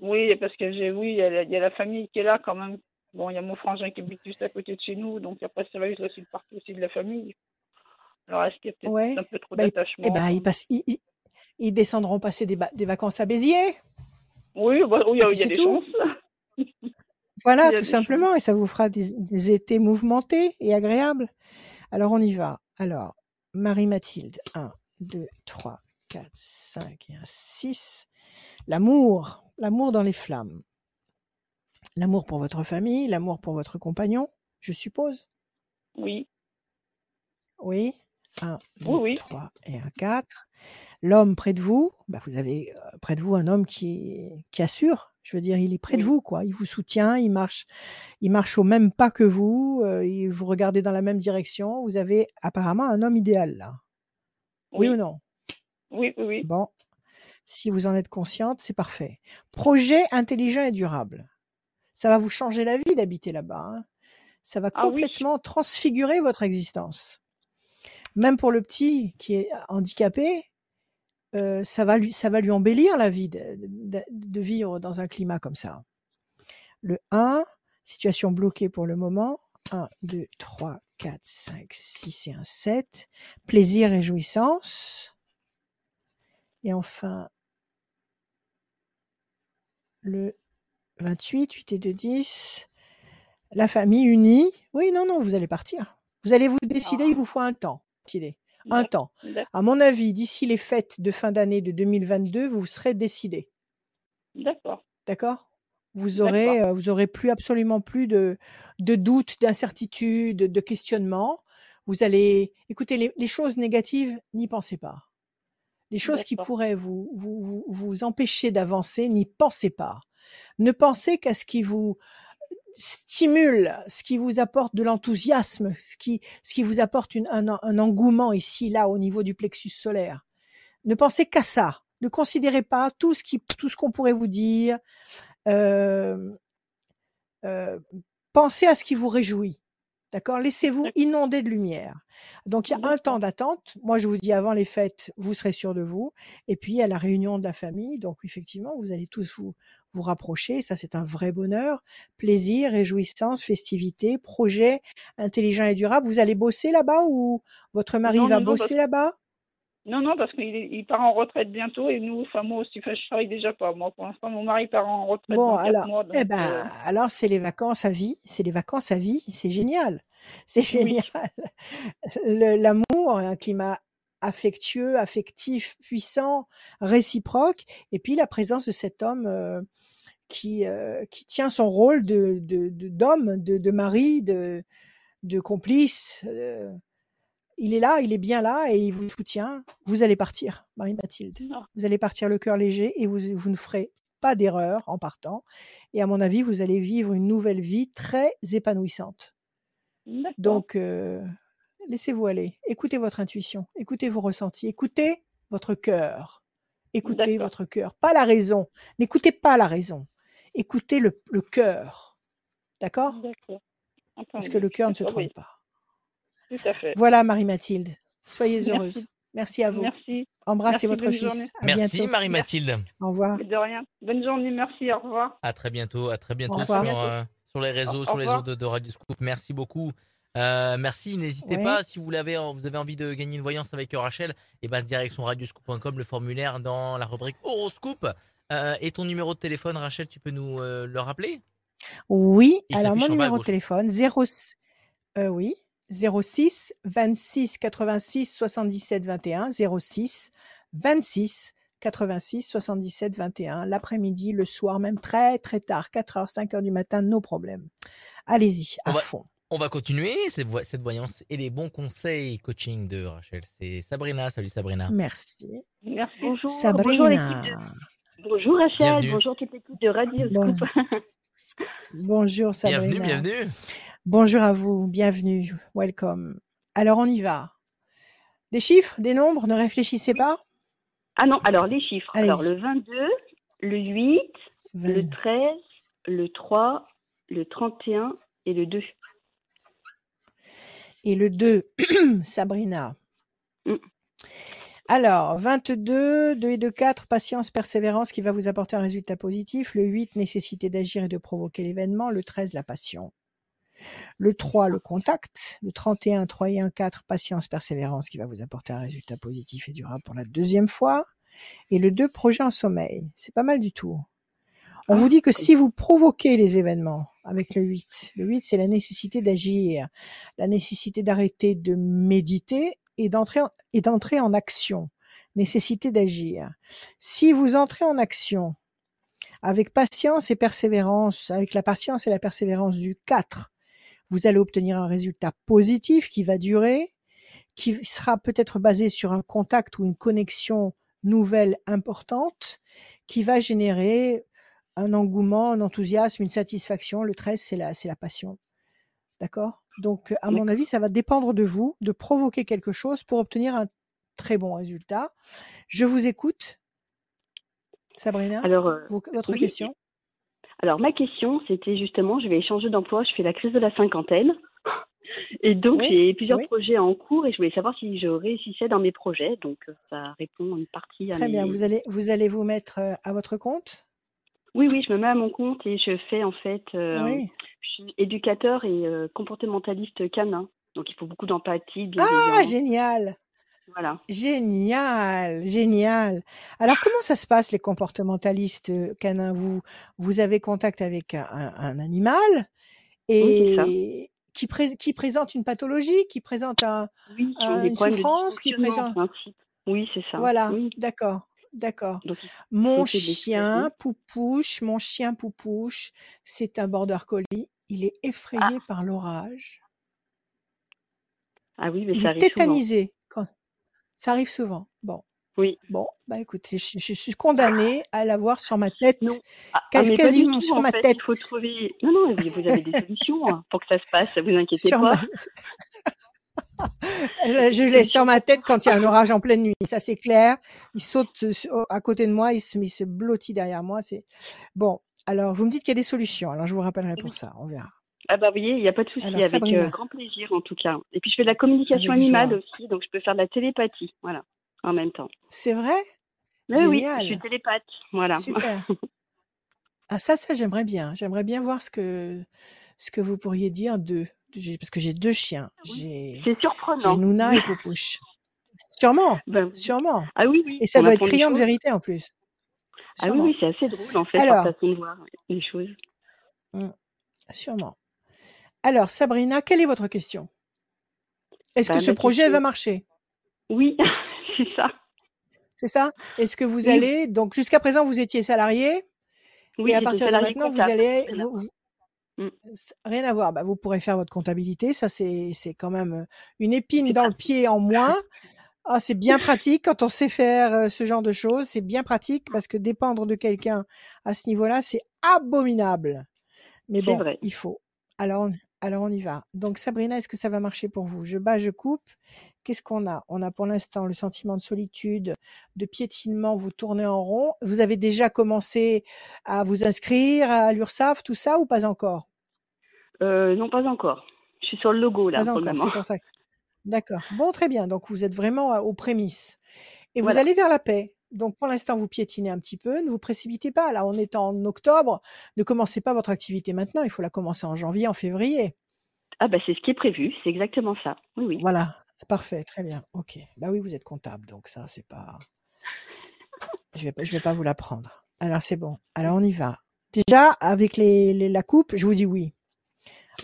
Oui, parce que j'ai, oui, il y, a la, il y a la famille qui est là quand même. Bon, il y a mon frangin qui habite juste à côté de chez nous, donc après, vrai que je laisse une partie aussi de la famille. Alors, est-ce qu'il y a peut-être Ouais. un peu trop Ben, ils- d'attachement Eh ben, ils, passent, ils, ils- ils descendront passer des, vacances à Béziers. Oui, bah, oui, il y a, puis il y a c'est des tout. chances. Voilà, tout simplement, et ça vous fera des, des étés mouvementés et agréables. Alors, on y va. Alors, Marie-Mathilde, 1, 2, 3, 4, 5 et un 6. L'amour, l'amour dans les flammes. L'amour pour votre famille, l'amour pour votre compagnon, je suppose? Oui, Oui. 1, 2, Oui, oui. 3 et un 4. L'homme près de vous, bah vous avez euh, près de vous un homme qui, qui assure. Je veux dire, il est près de vous, quoi. Il vous soutient, il marche, il marche au même pas que vous, euh, il- vous regardez dans la même direction. Vous avez apparemment un homme idéal, là. Oui, oui, ou non? Oui, oui, oui. Bon, si vous en êtes consciente, c'est parfait. Projet intelligent et durable. Ça va vous changer la vie d'habiter là-bas. hein. Ça va Ah oui. complètement transfigurer votre existence. Même pour le petit qui est handicapé, euh, ça, va lui, ça va lui embellir la vie de, de- de vivre dans un climat comme ça. Le 1, situation bloquée pour le moment. 1, 2, 3, 4, 5, 6 et un 7. Plaisir et jouissance. Et enfin, le 28, 8 et 2, 10. La famille unie. Oui, non, non, vous allez partir. Vous allez vous décider, il vous faut un temps. Décider. Un temps. À mon avis, d'ici les fêtes de fin d'année de 2022, vous serez décidé. D'accord. D'accord? Vous aurez, euh, vous aurez plus absolument plus de, de doutes, d'incertitudes, de questionnements. Vous allez, écoutez, les, les choses négatives, n'y pensez pas. Les choses qui pourraient vous, vous, vous, vous empêcher d'avancer, n'y pensez pas. Ne pensez qu'à ce qui vous stimule, ce qui vous apporte de l'enthousiasme, ce qui, ce qui vous apporte une- un, un engouement ici, là, au niveau du plexus solaire. Ne pensez qu'à ça. Ne considérez pas tout ce qui, tout ce qu'on pourrait vous dire. Euh, euh, pensez à ce qui vous réjouit. D'accord? Laissez-vous inonder de lumière. Donc, il y a un temps d'attente. Moi, je vous dis, avant les fêtes, vous serez sûr de vous. Et puis, il y a la réunion de la famille. Donc, effectivement, vous allez tous vous, vous rapprocher. Ça, c'est un vrai bonheur. Plaisir, réjouissance, festivité, projet intelligent et durable. Vous allez bosser là-bas ou votre mari Non, va non, non, parce, bosser là-bas? Non, non, parce qu'il il part en retraite bientôt et nous, enfin moi aussi, enfin, je travaille déjà pas. Moi, pour l'instant, mon mari part en retraite Bon, dans alors, mois, eh ben, euh, alors c'est les vacances à vie, c'est les vacances à vie, c'est génial, c'est génial. L'amour, un climat affectueux, affectif, puissant, réciproque, et puis la présence de cet homme euh, qui euh, qui tient son rôle de d'homme, de, de mari, de de complice. euh, il est là, il est bien là et il vous soutient. Vous allez partir, Marie-Mathilde. Vous allez partir le cœur léger et vous, vous ne ferez pas d'erreur en partant. Et à mon avis, vous allez vivre une nouvelle vie très épanouissante. d'accord, Donc, euh, laissez-vous aller. Écoutez votre intuition, écoutez vos ressentis, écoutez votre cœur. Écoutez d'accord, votre cœur, pas la raison. N'écoutez pas la raison. Écoutez le, le cœur. D'accord? Parce que le cœur ne se oui, trompe pas. tout à fait. Voilà, Marie-Mathilde. Soyez Merci, heureuse. Merci à vous. merci, Embrassez merci, votre fils. Merci Marie-Mathilde. Au revoir. de rien. Bonne journée, merci, au revoir. À très bientôt, à très bientôt sur, euh, sur les Au, réseaux, au sur les revoir. ondes de, de Radio Scoop. Merci beaucoup. Euh, merci, n'hésitez Ouais. pas si vous avez envie de gagner une voyance avec Rachel, et ben direction radioscoop.com, le formulaire dans la rubrique horoscope. Euh, et ton numéro de téléphone, Rachel, tu peux nous euh, le rappeler? Oui, Il alors mon numéro de téléphone, 0, euh, oui, 06 26 86 77 21, 06 26 86 77 21, l'après-midi, le soir, même très très tard, 4 heures, 5 heures du matin, nos problèmes. Allez-y, On à va, fond. on va continuer cette, vo- cette voyance et les bons conseils coaching de Rachel. C'est Sabrina. Salut Sabrina. Merci. Merci. Bonjour, bonjour Sabrina. de... Bonjour Rachel, Bienvenue. bonjour toute l'équipe de Radio Bon, Scoop. [LAUGHS] bonjour Bienvenue, Sabrina. bienvenue. Bonjour à vous, bienvenue, welcome. Alors on y va. Des chiffres, des nombres, ne réfléchissez pas Ah non, alors les chiffres. Alors le 22, le 8, le 20. 13, le 3, le 31 et le 2. Et le 2, [CLEARS THROAT] Sabrina. Mm. Alors, 22, 2 et 2, 4, patience, persévérance qui va vous apporter un résultat positif. Le 8, nécessité d'agir et de provoquer l'événement. Le 13, la passion. Le 3, le contact. Le 31, 3 et 1, 4, patience, persévérance qui va vous apporter un résultat positif et durable pour la deuxième fois. Et le 2, projet en sommeil. C'est pas mal du tout. On vous dit que si vous provoquez les événements avec le 8, le 8 c'est la nécessité d'agir, la nécessité d'arrêter de méditer et d'entrer en, action, nécessité d'agir. Si vous entrez en action avec patience et persévérance, avec la patience et la persévérance du 4, vous allez obtenir un résultat positif qui va durer, qui sera peut-être basé sur un contact ou une connexion nouvelle importante, qui va générer un engouement, un enthousiasme, une satisfaction. Le 13, c'est la, c'est la passion. D'accord? Donc, à mon avis, ça va dépendre de vous de provoquer quelque chose pour obtenir un très bon résultat. Je vous écoute. Sabrina, Alors, euh, votre oui. question alors ma question, c'était justement, je vais changer d'emploi, je fais la crise de la cinquantaine. [LAUGHS] Et donc, Oui, j'ai plusieurs oui. projets en cours et je voulais savoir si je réussissais dans mes projets. Donc, euh, ça répond une partie à Très bien. Vous allez, vous allez vous mettre euh, à votre compte Oui, oui, je me mets à mon compte et je fais en fait, euh, Oui. je suis éducateur et euh, comportementaliste canin. Donc, il faut beaucoup d'empathie, de Ah, génial. Voilà. Génial, génial. Alors, comment ça se passe, les comportementalistes euh, canins? Vous, vous avez contact avec un, animal Oui, et qui, pré- qui présente une pathologie, qui présente un, Oui, un- une souffrance, qui présente. Oui, c'est ça. Voilà, Oui. d'accord, d'accord. Mon chien. Poupouche, mon chien Poupouche, c'est un border collie. Il est Ah, effrayé par l'orage. ah oui, mais Il ça est arrive souvent. tétanisé. Quand... Ça arrive souvent. Bon. Oui. Bon, bah écoutez, je, je suis condamnée à l'avoir sur ma tête, Non. Ah, ah, quasiment tout, sur ma fait. tête, Il faut trouver. Non, non, vous vous avez des solutions hein, pour que ça se passe. Vous inquiétez [LAUGHS] sur pas. ma... [LAUGHS] Je l'ai sur ma tête quand il y a un orage en pleine nuit, ça c'est clair. Il saute euh, à côté de moi, il se, il se blottit derrière moi. C'est bon. Alors, vous me dites qu'il y a des solutions. Alors, je vous rappellerai pour Oui. ça. On verra. Ah bah voyez, il n'y a pas de souci, avec Sabrina, euh, grand plaisir en tout cas. Et puis je fais de la communication avec animale joie. aussi, donc je peux faire de la télépathie, voilà, en même temps. C'est vrai? Mais oui, je suis télépathe, voilà. Super. [LAUGHS] Ah ça, ça j'aimerais bien. J'aimerais bien voir ce que ce que vous pourriez dire de j'ai- parce que j'ai deux chiens. Oui, J'ai c'est j'ai surprenant. Nouna et [LAUGHS] Poupouche. Sûrement, Ben sûrement. Ah oui, oui, Et ça on doit être criant de vérité en plus. Ah oui, oui, c'est assez drôle en fait, Alors, façon de voir les choses. hmm, sûrement. Alors, Sabrina, quelle est votre question? Est-ce que Bah, ce ma projet question, va marcher? Oui, [LAUGHS] c'est ça. C'est ça? Est-ce que vous Oui, allez donc jusqu'à présent vous étiez salarié? Oui, et à partir de maintenant vous allez vous- Mm, s- rien à voir. Bah, vous pourrez faire votre comptabilité. Ça c'est quand même une épine dans le pied en moins. Ah, c'est bien pratique quand on sait faire euh, ce genre de choses. C'est bien pratique parce que dépendre de quelqu'un à ce niveau-là, c'est abominable. Mais bon, vrai. il faut. Alors, on, alors on y va. Donc Sabrina, est-ce que ça va marcher pour vous? Je bats, je coupe. Qu'est-ce qu'on a? On a pour l'instant le sentiment de solitude, de piétinement, vous tournez en rond. Vous avez déjà commencé à vous inscrire à l'URSSAF, tout ça ou pas encore? Euh, non, pas encore. Je suis sur le logo là Pas encore, pour ça. D'accord. Bon, très bien. Donc vous êtes vraiment euh, aux prémices. Et vous allez vers la paix. Donc pour l'instant, vous piétinez un petit peu. Ne vous précipitez pas. Là, on est en octobre. Ne commencez pas votre activité maintenant. Il faut la commencer en janvier, en février. Ah bah c'est ce qui est prévu, c'est exactement ça. Oui, oui. Voilà. Parfait. Très bien. OK. Bah oui, vous êtes comptable. Donc ça, c'est pas. Je vais pas, je vais pas vous l'apprendre. Alors c'est bon. Alors on y va. Déjà, avec la coupe, je vous dis oui.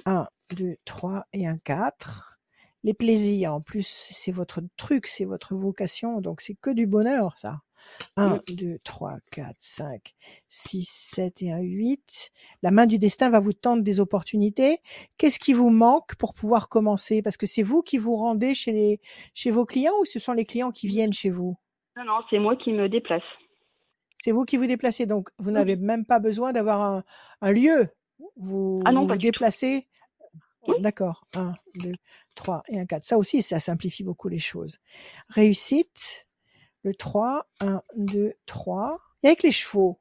1, 2, 3 et un 4. Les plaisirs, en plus, c'est votre truc, c'est votre vocation, donc c'est que du bonheur, ça. 1, Mm. 2, 3, 4, 5, 6, 7 et un 8. La main du destin va vous tendre des opportunités. Qu'est-ce qui vous manque pour pouvoir commencer? Parce que c'est vous qui vous rendez chez, les, chez vos clients ou ce sont les clients qui viennent chez vous? Non, non, c'est moi qui me déplace. C'est vous qui vous déplacez, donc vous Oui. n'avez même pas besoin d'avoir un, un lieu. Vous Ah non, vous, déplacez. Oui. D'accord. 1, 2, 3 et un 4. Ça aussi, ça simplifie beaucoup les choses. Réussite. Le 3. 1, 2, 3. Et avec les chevaux.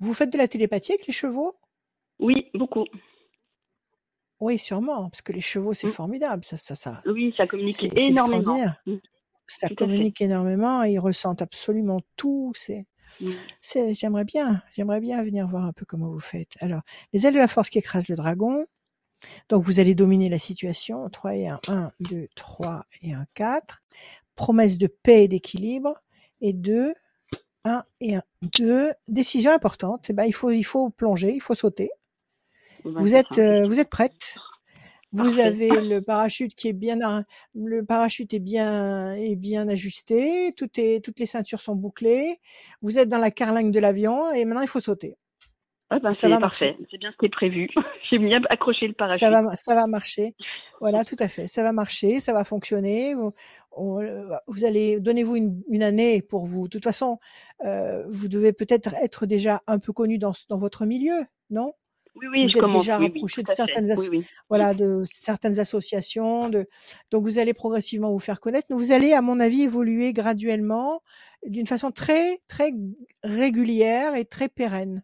Vous faites de la télépathie avec les chevaux? Oui, beaucoup. Oui, sûrement, parce que les chevaux, c'est Mm. formidable. Ça, ça, ça. Oui, ça communique énormément. Mm, Ça Tout communique énormément et ils ressentent absolument tout. C'est Mm. C'est, j'aimerais bien, j'aimerais bien venir voir un peu comment vous faites. Alors, les ailes de la force qui écrasent le dragon. Donc, vous allez dominer la situation. 3 et 1. 1, 2, 3 et 1, 4. Promesse de paix et d'équilibre. Et 2, 1 et 1, 2. Décision importante. Eh ben, il faut, il faut plonger, il faut sauter. Eh ben, Vous êtes, euh, vous êtes prête? Vous Parfait. avez le parachute qui est bien, le parachute est bien, est bien ajusté. Tout est, toutes les ceintures sont bouclées. Vous êtes dans la carlingue de l'avion et maintenant il faut sauter. Ah ben, Ça va parfait. marcher. C'est bien ce qui est prévu. [LAUGHS] J'ai bien accroché le parachute. Ça va, ça va marcher. [LAUGHS] Voilà, tout à fait. Ça va marcher, ça va fonctionner. On- euh, vous allez, donnez-vous une, une année pour vous. De toute façon, euh, vous devez peut-être être déjà un peu connu dans, dans votre milieu, non? Oui, oui, Vous je êtes commence. déjà Oui, rapproché de certaines, Oui, voilà, de certaines associations. De, donc vous allez progressivement vous faire connaître. Mais vous allez, à mon avis, évoluer graduellement, d'une façon très, très régulière et très pérenne.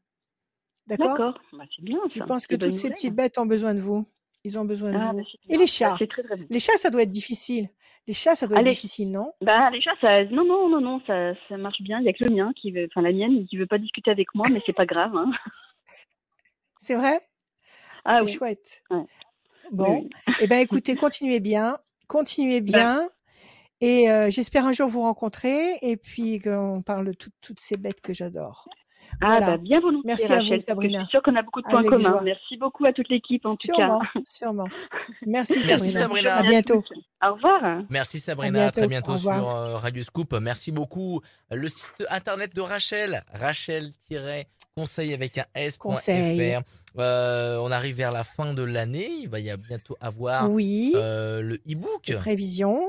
D'accord? D'accord. Bah, c'est bien Je ça. pense que toutes ces petites bêtes ont besoin de vous? Ils ont besoin de Ah, vous. bah, Et les chats? Très très. Les chats, ça doit être difficile. Les chats, ça doit être difficile, non? Bah, les chats, ça, non, non, non, non, ça, ça marche bien. Il y a que le mien qui veut, enfin la mienne, qui veut pas discuter avec moi, mais c'est pas [LAUGHS] grave. Hein. C'est vrai? Ah C'est oui. chouette. Ouais. Bon, Oui, eh ben écoutez, continuez bien, continuez bien. Et euh, j'espère un jour vous rencontrer et puis qu'on parle de tout- toutes ces bêtes que j'adore. Ah Voilà. bah bien volontiers, Merci à vous, Rachel. Sabrina. Je suis sûre qu'on a beaucoup de points Avec communs. joie. Merci beaucoup à toute l'équipe en Sûrement, tout cas. sûrement. Merci Merci, Sabrina. Sabrina. À bientôt. Au revoir. Merci Sabrina, à bientôt. très bientôt sur euh, Radio Scoop. Merci beaucoup. Le site internet de Rachel, rachel-conseil avec un s.fr. Conseil. Euh, on arrive vers la fin de l'année. Il va y a bientôt avoir Oui, euh, le e-book. prévision.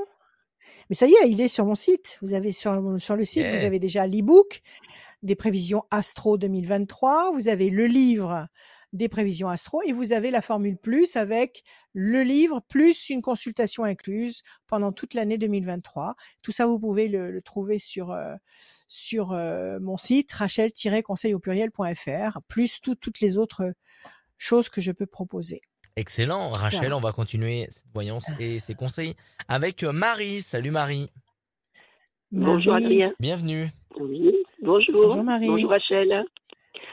Mais ça y est, il est sur mon site. Vous avez sur, sur le site, Yes. vous avez déjà l'e-book des prévisions Astro 2023. Vous avez le livre des prévisions Astro et vous avez la formule plus avec le livre plus une consultation incluse pendant toute l'année 2023. Tout ça, vous pouvez le, le trouver sur euh, sur euh, mon site rachel-conseil au pluriel.fr plus tout- toutes les autres choses que je peux proposer. Excellent. Rachel, Voilà. on va continuer cette voyance et ses conseils avec Marie. Salut Marie. Bonjour Adrien. Bienvenue. Oui. Bonjour. Bonjour, Marie. Bonjour Rachel.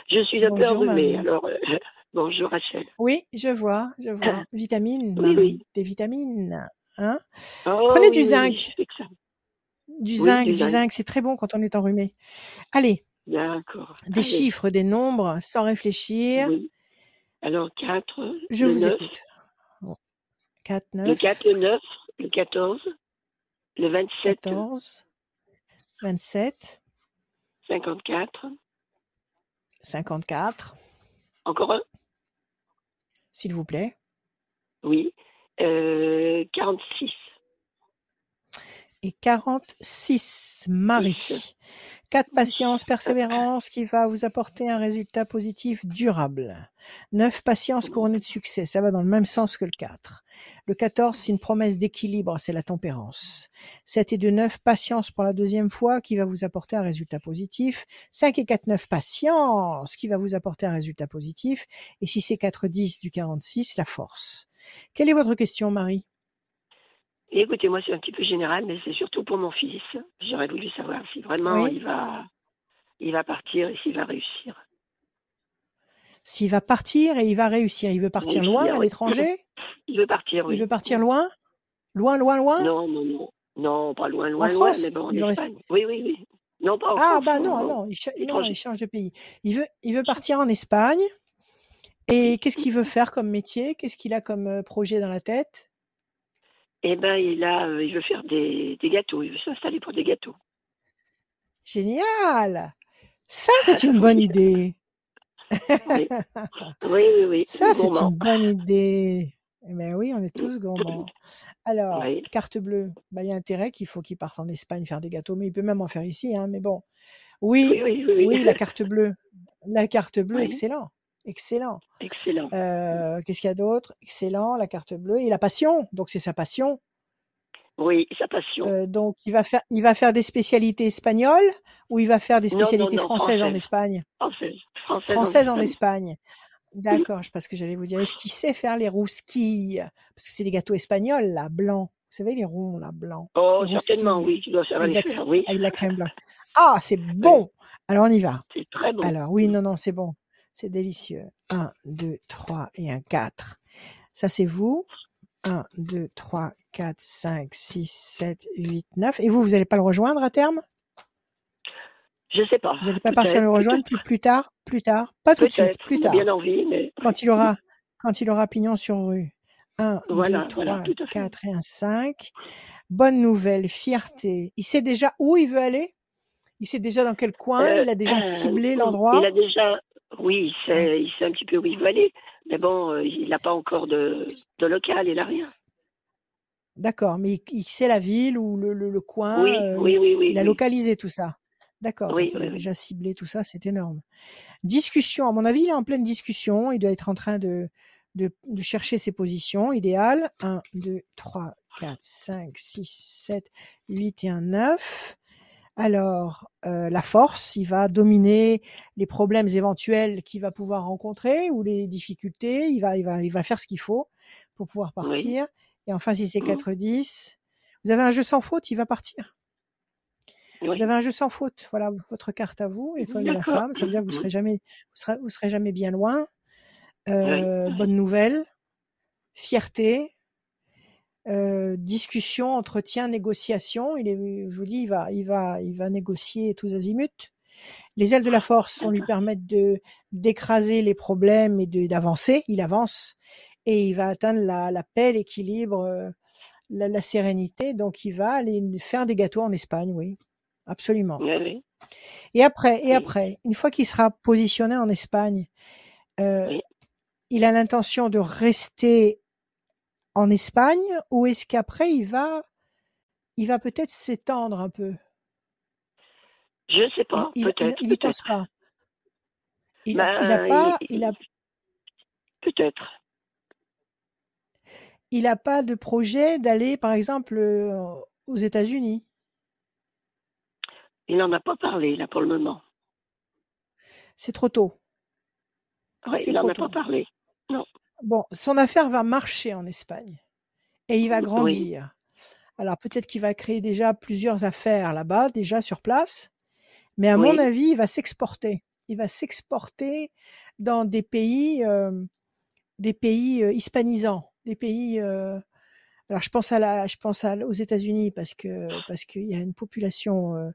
Je suis un peu enrhumée, alors euh, [LAUGHS] bonjour Rachel. Oui, je vois, je vois. Vitamines, Oui, Marie, oui. des vitamines. Hein Oh, Prenez du oui, zinc. que ça. du zinc, du du zinc. zinc, c'est très bon quand on est enrhumé. Allez, D'accord. des Allez. chiffres, des nombres, sans réfléchir. Alors 4, Je le vous 9, écoute. Bon. 4, le 9, 4, le 9, le 14, le 27, 14, 27, 54, 54, encore un, s'il vous plaît. oui, euh, 46. Et 46, Marie. 4, patience, persévérance qui va vous apporter un résultat positif durable. 9, patience couronnée de succès, ça va dans le même sens que le 4. Le 14, c'est une promesse d'équilibre, c'est la tempérance. 7 et 2, 9, patience pour la deuxième fois qui va vous apporter un résultat positif. 5 et 4, 9, patience qui va vous apporter un résultat positif. Et 6 et 4, 10 du 46, la force. Quelle est votre question, Marie? Et écoutez, moi c'est un petit peu général, mais c'est surtout pour mon fils. J'aurais voulu savoir si vraiment Oui. il va, il va partir et s'il va réussir. S'il va partir et il va réussir, il veut partir loin à oui. l'étranger? [LAUGHS] Il veut partir, oui. Il veut partir loin? Loin, loin, loin? Non, non, non. Non, pas loin, loin, En loin, France mais bon, en Il. Oui, oui, oui. Non, pas en Ah France. bah non, non, il, cha- non, il change de pays. Il veut, il veut partir en Espagne. Et qu'est-ce qu'il veut faire comme métier? Qu'est-ce qu'il a comme euh, projet dans la tête? Eh ben, il a, euh, il veut faire des, des gâteaux. Il veut s'installer pour des gâteaux. Génial Ça, c'est une bonne idée. [LAUGHS] Oui, oui, oui. oui. Ça, c'est Gourmand. une bonne idée. Eh ben oui, on est tous gourmands. Alors, Oui. carte bleue, bah, il y a intérêt qu'il faut qu'il parte en Espagne faire des gâteaux, mais il peut même en faire ici, hein, mais bon. Oui, Oui, oui, la carte bleue. La carte bleue, excellent. Excellent. Excellent. Euh, Qu'est-ce qu'il y a d'autre? Excellent, la carte bleue. Et la passion, donc c'est sa passion. Oui, sa passion. Euh, donc il va faire, il va faire des spécialités espagnoles ou il va faire des Non, non, spécialités non, françaises en françaises. Espagne? Française. Française, Françaises en Espagne. Espagne. D'accord, je- parce que j'allais vous dire, est-ce qu'il sait faire les rousquilles Parce que c'est des gâteaux espagnols, là, blancs. Vous savez, les ronds, là, blancs, Oh, certainement, oui. Tu dois savoir les faire, oui. avec de la crème blanche. Ah, c'est bon Alors on y va. C'est très bon. Alors, oui, non, non, c'est bon. C'est délicieux. 1, 2, 3 et un 4. Ça, c'est vous. 1, 2, 3, 4, 5, 6, 7, 8, 9. Et vous, vous n'allez pas le rejoindre à terme? Je sais pas. Vous n'allez pas partir le rejoindre plus, plus tard Plus tard? Pas tout de suite, plus tard. bien envie, mais Quand il aura, quand il aura pignon sur rue. 1, Voilà, 2, 3, voilà, tout à fait. 4 et un 5. Bonne nouvelle, fierté. Il sait déjà où il veut aller? Il sait déjà dans quel coin? Euh, Il a déjà euh, ciblé il l'endroit? A déjà, oui, il sait, il sait un petit peu où il veut aller, mais bon, euh, il n'a pas encore de, de local, il n'a rien. D'accord, mais il, il sait la ville ou le, le, le coin. Oui, euh, oui, oui, oui. il a oui. localisé tout ça. D'accord, Oui, il a déjà ciblé tout ça, c'est énorme. Discussion, à mon avis, il est en pleine discussion. Il doit être en train de, de, de chercher ses positions idéales. 1, 2, 3, 4, 5, 6, 7, 8 et un 9. Alors, euh, la force, il va dominer les problèmes éventuels qu'il va pouvoir rencontrer ou les difficultés. Il va, il va, il va faire ce qu'il faut pour pouvoir Oui. partir. Et enfin, si c'est Mhm. 4-10, vous avez un jeu sans faute, il va partir. Oui. Vous avez un jeu sans faute. Voilà votre carte à vous, l'étoile de la femme. Ça veut dire que vous Mhm. serez jamais, vous serez, vous serez jamais bien loin. Euh, oui. bonne nouvelle, fierté, euh, discussion, entretien, négociation. Il est, je vous dis, il va, il va, il va négocier tous azimuts. Les ailes de la force vont lui D'accord. permettre de d'écraser les problèmes et de d'avancer. Il avance et il va atteindre la, la paix, l'équilibre, euh, la, la sérénité. Donc il va aller faire des gâteaux en Espagne, oui, absolument. Et après, et Oui. après, une fois qu'il sera positionné en Espagne, euh, Oui. il a l'intention de rester en Espagne ou est-ce qu'après il va, il va peut-être s'étendre un peu? Je sais Il, pas, il, peut-être, il y pense peut-être. pas. Il, a, il a Ben, pas, il- il a, peut-être. il a pas de projet d'aller, par exemple, euh, aux États-Unis? Il n'en a pas parlé, là, pour le moment. C'est trop tôt. Oui, il n'en a pas parlé. Non. Bon, son affaire va marcher en Espagne et il va Oui. grandir. Alors peut-être qu'il va créer déjà plusieurs affaires là-bas, déjà sur place, mais à mon avis, il va s'exporter. Il va s'exporter dans des pays, euh, des pays euh, hispanisants, des pays. euh, alors je pense à la, je pense à, aux États-Unis parce que parce qu'il y a une population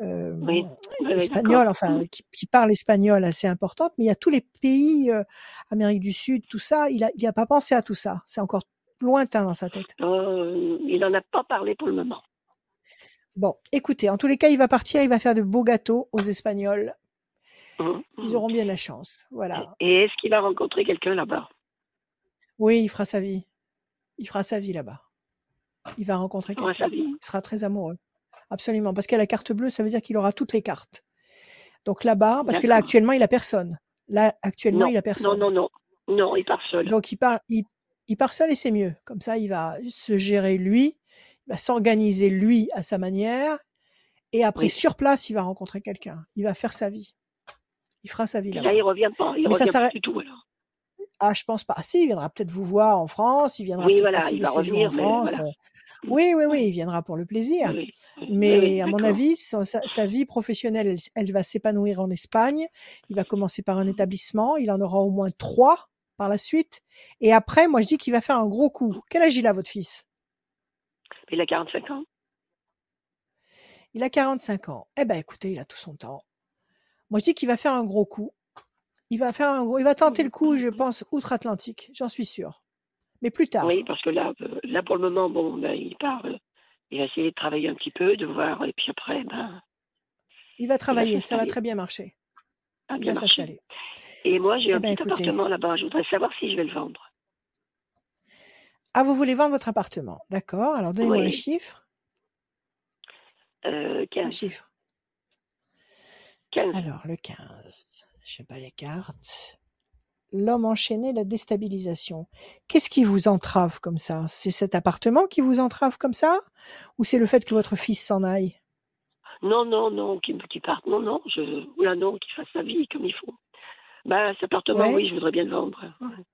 euh, Oui. Espagnole, enfin Mhm. qui, qui parle espagnol assez importante, mais il y a tous les pays euh, Amérique du Sud, tout ça. Il a, il a pas pensé à tout ça. C'est encore lointain dans sa tête. Euh, il n'en a pas parlé pour le moment. Bon, écoutez, en tous les cas, il va partir, il va faire de beaux gâteaux aux Espagnols. Mhm. Ils auront bien la chance. Voilà. Et est-ce qu'il va rencontrer quelqu'un là-bas? Oui, il fera sa vie. Il fera sa vie là-bas. Il va rencontrer quelqu'un. Il sera très amoureux. Absolument. Parce qu'il a la carte bleue, ça veut dire qu'il aura toutes les cartes. Donc là-bas, parce que là, actuellement, il a personne. Là, actuellement, Non, il a non, personne. non, non. Non, il part seul. Donc il part, il, il part seul et c'est mieux. Comme ça, il va se gérer lui, il va s'organiser lui à sa manière. Et après, Oui. sur place, il va rencontrer quelqu'un. Il va faire sa vie. Il fera sa vie Et là-bas. là, il revient pas. Il Mais ça revient pas s'arrête. du tout, alors. Ah, je pense pas. Ah, si, il viendra peut-être vous voir en France. Il viendra Oui, voilà, il va revenir, en France. voilà. Oui, oui, oui, il viendra pour le plaisir. Oui, Mais oui, à mon avis, sa, sa vie professionnelle, elle, elle va s'épanouir en Espagne. Il va commencer par un établissement. Il en aura au moins trois par la suite. Et après, moi, je dis qu'il va faire un gros coup. Quel âge il a, votre fils? Il a 45 ans. Il a 45 ans. Eh ben, écoutez, il a tout son temps. Moi, je dis qu'il va faire un gros coup. Il va faire un gros, il va tenter le coup, je pense, outre-Atlantique. J'en suis sûre. Mais plus tard. Oui, parce que là, euh, là pour le moment, bon, ben, il part. euh, Il va essayer de travailler un petit peu, de voir, et puis après, ben, Il va travailler. Ça va très bien marcher. ça a Il bien va s'installer. Et moi, j'ai Eh un ben, petit écoutez. appartement là-bas. Je voudrais savoir si je vais le vendre. Ah, vous voulez vendre votre appartement. D'accord. Alors, donnez-moi un Oui. chiffre. Euh, Un 15. chiffre. 15. Alors, le 15. Je sais pas les cartes. L'homme enchaîné, la déstabilisation. Qu'est-ce qui vous entrave comme ça? C'est cet appartement qui vous entrave comme ça? Ou c'est le fait que votre fils s'en aille? Non, non, non, qu'il qu'il parte. Non, non, je, oula, non, qu'il fasse sa vie comme il faut. Ben, cet appartement, Ouais. oui, je voudrais bien le vendre. Ouais.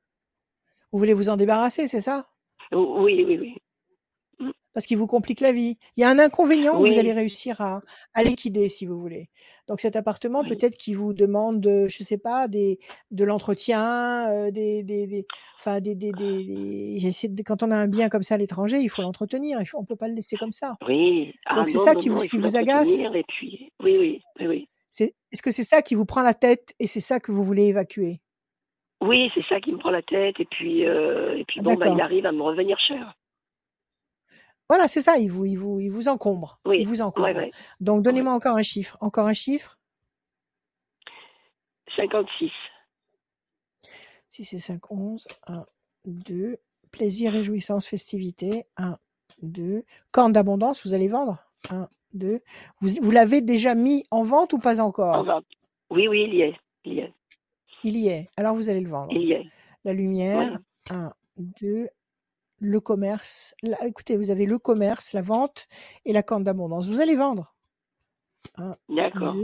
Vous voulez vous en débarrasser, c'est ça? Oui, oui, oui. Parce qu'il vous complique la vie. Il y a un inconvénient Oui. vous allez réussir à, à liquider, si vous voulez. Donc cet appartement, Oui. peut-être qu'il vous demande, de, je sais pas, des, de l'entretien, euh, des, des, des, enfin des, des, quand on a un bien comme ça à l'étranger, il faut l'entretenir. On peut pas le laisser comme ça. Oui. Ah, Donc c'est ça non, qui vous, qui agace? l'entretenir, Et puis, oui, oui, oui, est-ce que c'est ça qui vous prend la tête et c'est ça que vous voulez évacuer? Oui, c'est ça qui me prend la tête. Et puis, euh, et puis bon, D'accord. il arrive à me revenir cher. Voilà, c'est ça. Il vous, il vous, il vous encombre. Oui. Il vous encombre. Ouais, ouais. Donc donnez-moi encore un chiffre. Encore un chiffre. 56. Si c'est 5, 11, 1, 2. Plaisir, réjouissance, festivité. 1, 2. Corne d'abondance, vous allez vendre? 1, 2. Vous, vous l'avez déjà mis en vente ou pas En encore vente. Oui, oui, il y est. Il y est. Il y est. Alors vous allez le vendre. Il y est. La lumière. 1, 2. Le commerce. Là, écoutez, vous avez le commerce, la vente et la corne d'abondance. Vous allez vendre. D'accord.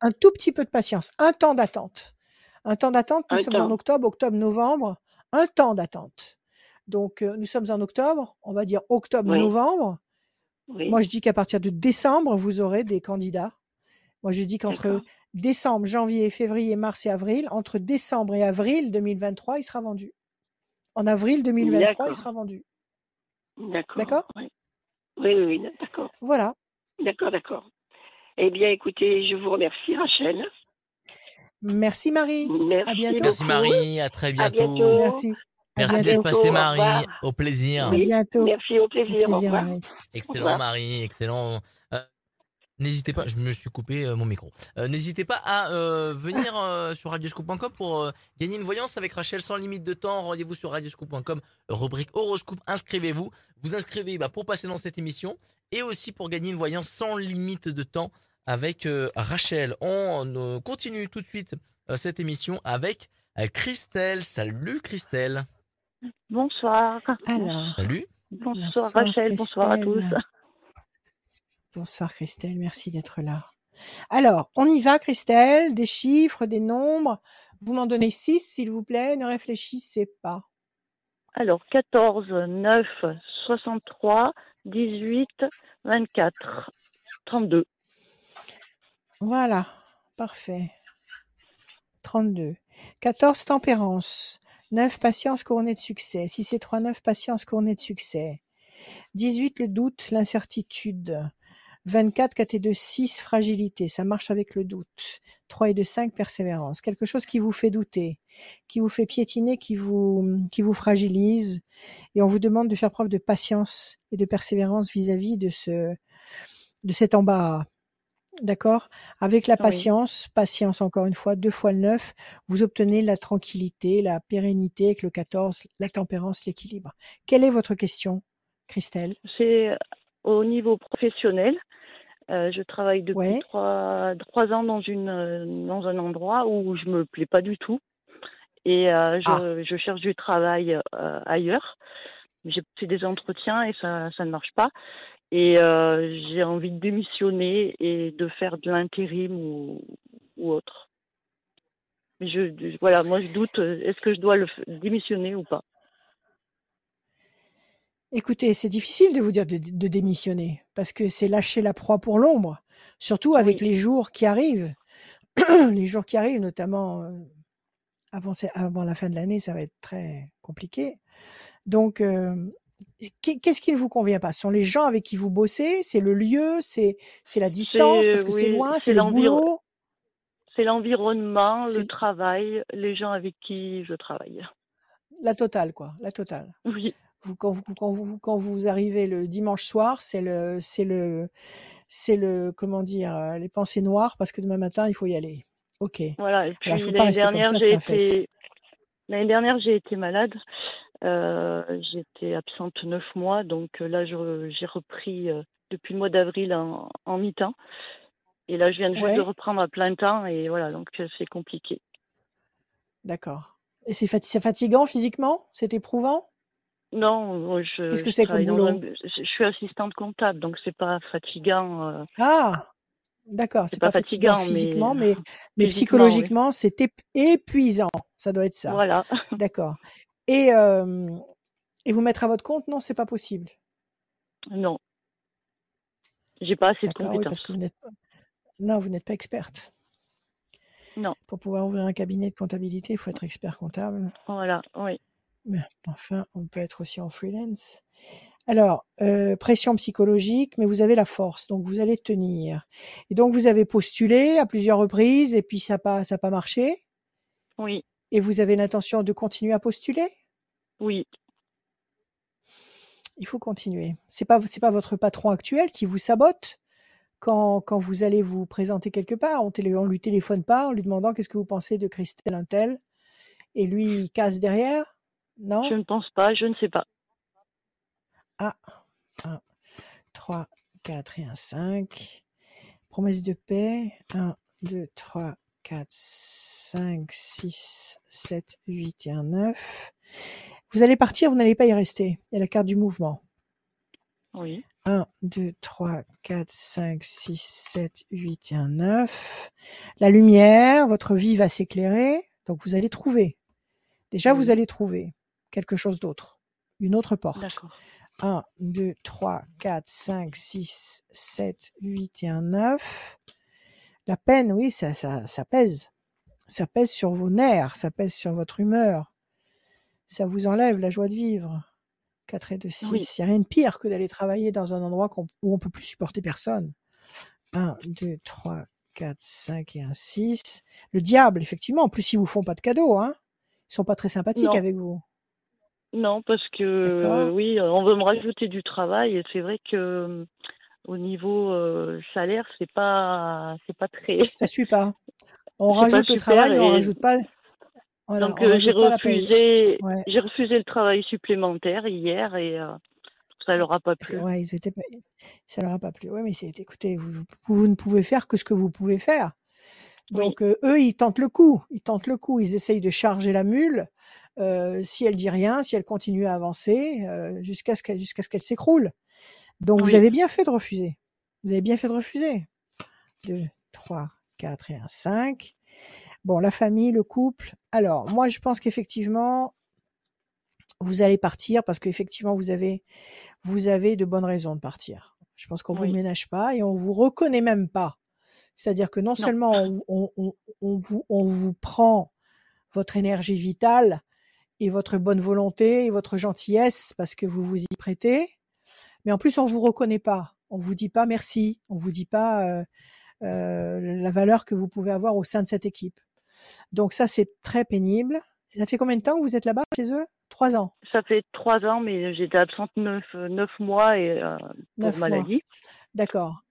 Un tout petit peu de patience. Un temps d'attente. Un temps d'attente. Nous Un sommes en octobre, octobre, novembre. Un temps d'attente. Donc, euh, nous sommes en octobre, on va dire Oui. octobre-novembre. Oui. Moi, je dis qu'à partir de décembre, vous aurez des candidats. Moi, je dis qu'entre décembre, janvier, février, mars et avril, entre décembre et avril 2023, il sera vendu. En avril 2023, il sera vendu. D'accord. D'accord? Oui. Oui, oui, oui, d'accord. Voilà. D'accord, d'accord. Eh bien, écoutez, je vous remercie, Rachel. Merci Marie. Merci. À bientôt. Merci. Marie, à très À bientôt. bientôt. Merci. Merci d'être bientôt. passé Au Marie, revoir. au plaisir. À bientôt. Merci, au Au plaisir. Au plaisir, revoir. Marie. Excellent. Marie, excellent. Euh, N'hésitez pas, je me suis coupé euh, mon micro. Euh, N'hésitez pas à euh, venir euh, sur radioscoop.com pour euh, gagner une voyance avec Rachel sans limite de temps. Rendez-vous sur radioscoop.com, rubrique horoscope, inscrivez-vous. Vous inscrivez bah, pour passer dans cette émission et aussi pour gagner une voyance sans limite de temps avec euh, Rachel. On euh, continue tout de suite euh, cette émission avec euh, Christelle. Salut Christelle. Bonsoir. Alors, Salut. Bonsoir bonsoir Rachel, bonsoir à tous. Bonsoir Christelle, merci d'être là. Alors, on y va Christelle, des chiffres, des nombres. Vous m'en donnez six, s'il vous plaît, ne réfléchissez pas. Alors 14, 9, 63, 18, 24, 32. Voilà, parfait. 32. 14 tempérance. 9 patience couronnée de succès. 6 et 3, 9 patience couronnée de succès. 18 le doute, l'incertitude. 24 4 et 2 6 fragilité, ça marche avec le doute. 3 et 2 5 persévérance, quelque chose qui vous fait douter, qui vous fait piétiner, qui vous qui vous fragilise et on vous demande de faire preuve de patience et de persévérance vis-à-vis de ce de cet embarras. D'accord? Avec la Oui. patience, patience encore une fois, deux fois le neuf, vous obtenez la tranquillité, la pérennité avec le 14, la tempérance, l'équilibre. Quelle est votre question, Christelle? C'est au niveau professionnel. Euh, je travaille depuis trois, ans dans, une, euh, dans un endroit où je me plais pas du tout. Et euh, je, Ah. je cherche du travail euh, ailleurs. J'ai fait des entretiens et ça, ça ne marche pas. Et j'ai envie de démissionner et de faire de l'intérim ou, ou autre. Mais je, je- voilà, moi je doute, est-ce que je dois le démissionner ou pas Écoutez, c'est difficile de vous dire de, de démissionner parce que c'est lâcher la proie pour l'ombre, surtout avec Oui. les jours qui arrivent. [CLEARS THROAT] les jours qui arrivent, notamment euh, avant, la fin de l'année, ça va être très compliqué. Donc, euh, qu'est- qu'est-ce qui ne vous convient pas? Ce sont les gens avec qui vous bossez? C'est le lieu? C'est la distance? Parce que c'est loin? c'est le boulot? C'est l'environnement, le travail, les gens avec qui je travaille. La totale, quoi. La totale. Oui, Vous, quand, vous, quand, vous, quand vous arrivez le dimanche soir, c'est le, c'est le, c'est le, comment dire, euh, les pensées noires parce que demain matin il faut y aller. Ok. voilà. Et puis l'année dernière, j'ai été l'année dernière j'ai été malade. Euh, J'étais absente neuf mois, donc euh, là je- j'ai repris euh, depuis le mois d'avril en, en mi-temps. Et là, je viens juste Ouais. de reprendre à plein temps et voilà, donc c'est compliqué. D'accord. Et c'est fatigant physiquement? C'est éprouvant? Non, je, Qu'est-ce que c'est comme un boulot? je suis assistante comptable, donc c'est pas fatigant. euh, Ah, d'accord. C'est pas pas fatigant fatigant, mais, physiquement, mais, mais physiquement, oui. psychologiquement, c'est ép- épuisant. Ça doit être ça. Voilà. [LAUGHS] D'accord. Et, euh, et vous mettre à votre compte? Non, c'est pas possible. Non. J'ai pas assez de oui, compétences. parce que vous n'êtes pas. Non, vous n'êtes pas experte. Non. Pour pouvoir ouvrir un cabinet de comptabilité, il faut être expert comptable. Voilà, oui. Enfin, on peut être aussi en freelance. Alors, euh, pression psychologique, mais vous avez la force, donc vous allez tenir. Et donc, vous avez postulé à plusieurs reprises et puis ça n'a pas, ça a pas marché? Oui, Et vous avez l'intention de continuer à postuler? Oui. Il faut continuer. C'est pas, c'est pas votre patron actuel qui vous sabote quand, quand vous allez vous présenter quelque part. On, télé, on lui téléphone pas en lui demandant qu'est-ce que vous pensez de Christelle Intel. Et lui, il casse derrière Non? Je ne pense pas, je ne sais pas. Ah, 1, 3, 4 et un 5. Promesse de paix. 1, 2, 3, 4, 5, 6, 7, 8 et un 9. Vous allez partir, vous n'allez pas y rester. Il y a la carte du mouvement. Oui, 1, 2, 3, 4, 5, 6, 7, 8 et un 9. La lumière, votre vie va s'éclairer. Donc vous allez trouver. Déjà, vous allez trouver quelque chose d'autre. une autre porte. D'accord. 1, 2, 3, 4, 5, 6, 7, 8 et un 9. La peine, oui, ça, ça, ça pèse. Ça pèse sur vos nerfs, ça pèse sur votre humeur. Ça vous enlève la joie de vivre. 4 et 2, 6. Oui. Il n'y a rien de pire que d'aller travailler dans un endroit où on peut plus supporter personne. 1, 2, 3, 4, 5 et un 6. Le diable, effectivement. En plus, ils vous font pas de cadeaux, hein. Ils sont pas très sympathiques Non. avec vous. Non, parce que oui, on veut me rajouter du travail et c'est vrai que euh, au niveau euh, salaire, c'est pas c'est pas très. [LAUGHS] Ça suit pas. On pas rajoute le travail, mais on et- rajoute pas. Voilà, Donc on euh, j'ai refusé Ouais. j'ai refusé le travail supplémentaire hier et ça leur a pas plu. Ouais, ils étaient pas... ça leur a pas plu. Ouais, mais c'est, écoutez, vous, vous ne pouvez faire que ce que vous pouvez faire. Oui. Donc euh, eux, ils tentent le coup. Ils tentent le coup. Ils essayent de charger la mule. Euh, si elle dit rien, si elle continue à avancer, euh, jusqu'à ce qu'elle, jusqu'à ce qu'elle s'écroule. Donc vous avez bien fait de refuser. Vous avez bien fait de refuser. 2, 3, 4 et un 5. Bon, la famille, le couple. Alors, moi, je pense qu'effectivement, vous allez partir parce qu'effectivement, vous avez, vous avez de bonnes raisons de partir. Je pense qu'on vous Oui. ménage pas et on vous reconnaît même pas. C'est-à-dire que non, seulement on, on- on- on vous, on vous prend votre énergie vitale et votre bonne volonté et votre gentillesse parce que vous vous y prêtez, mais en plus on vous reconnaît pas. On vous dit pas merci. On vous dit pas euh, euh, la valeur que vous pouvez avoir au sein de cette équipe. Donc ça c'est très pénible. Ça fait combien de temps que vous êtes là-bas chez eux? Trois ans. Ça fait trois ans, mais j'étais absente neuf, euh, neuf mois et euh, pour Neuf maladie. D'accord.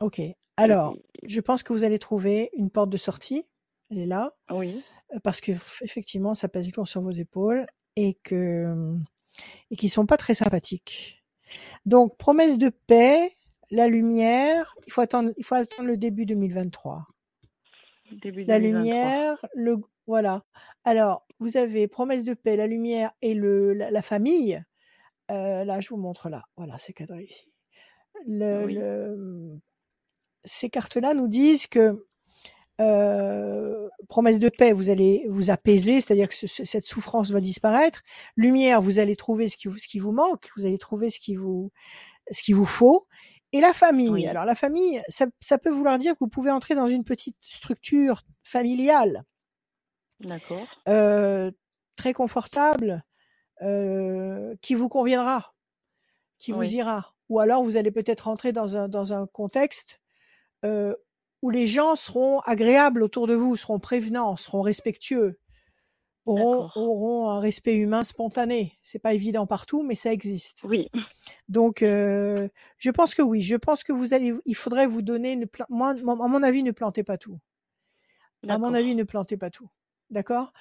Ok. Alors, je pense que vous allez trouver une porte de sortie. Elle est là. Oui, euh, Parce que effectivement, ça pèse lourd sur vos épaules et que et qu'ils sont pas très sympathiques. Donc, promesse de paix, la lumière. Il faut attendre. Il faut attendre le début 2023. début La 2023. lumière, le voilà. Alors, vous avez promesse de paix, la lumière et le la, la famille. Euh, là, je vous montre là. Voilà, c'est cadré ici. Le, Oui. le- ces cartes-là nous disent que euh, promesse de paix, vous allez vous apaiser, c'est-à-dire que ce- ce- cette souffrance va disparaître. Lumière, vous allez trouver ce qui vous, ce qui vous manque, vous allez trouver ce qui vous, ce qui vous faut. Et la famille. Oui. Alors la famille, ça, ça peut vouloir dire que vous pouvez entrer dans une petite structure familiale D'accord. euh, très confortable, euh, qui vous conviendra, qui vous ira. Ou alors vous allez peut-être rentrer dans un, dans un contexte euh, où les gens seront agréables autour de vous, seront prévenants, seront respectueux, auront, un respect humain spontané. C'est pas évident partout, mais ça existe. Oui, Donc, euh, je pense que oui. Je pense que vous allez. Il faudrait vous donner. Une moi, à mon avis, ne plantez pas tout. À mon d'accord. avis, ne plantez pas tout. D'accord?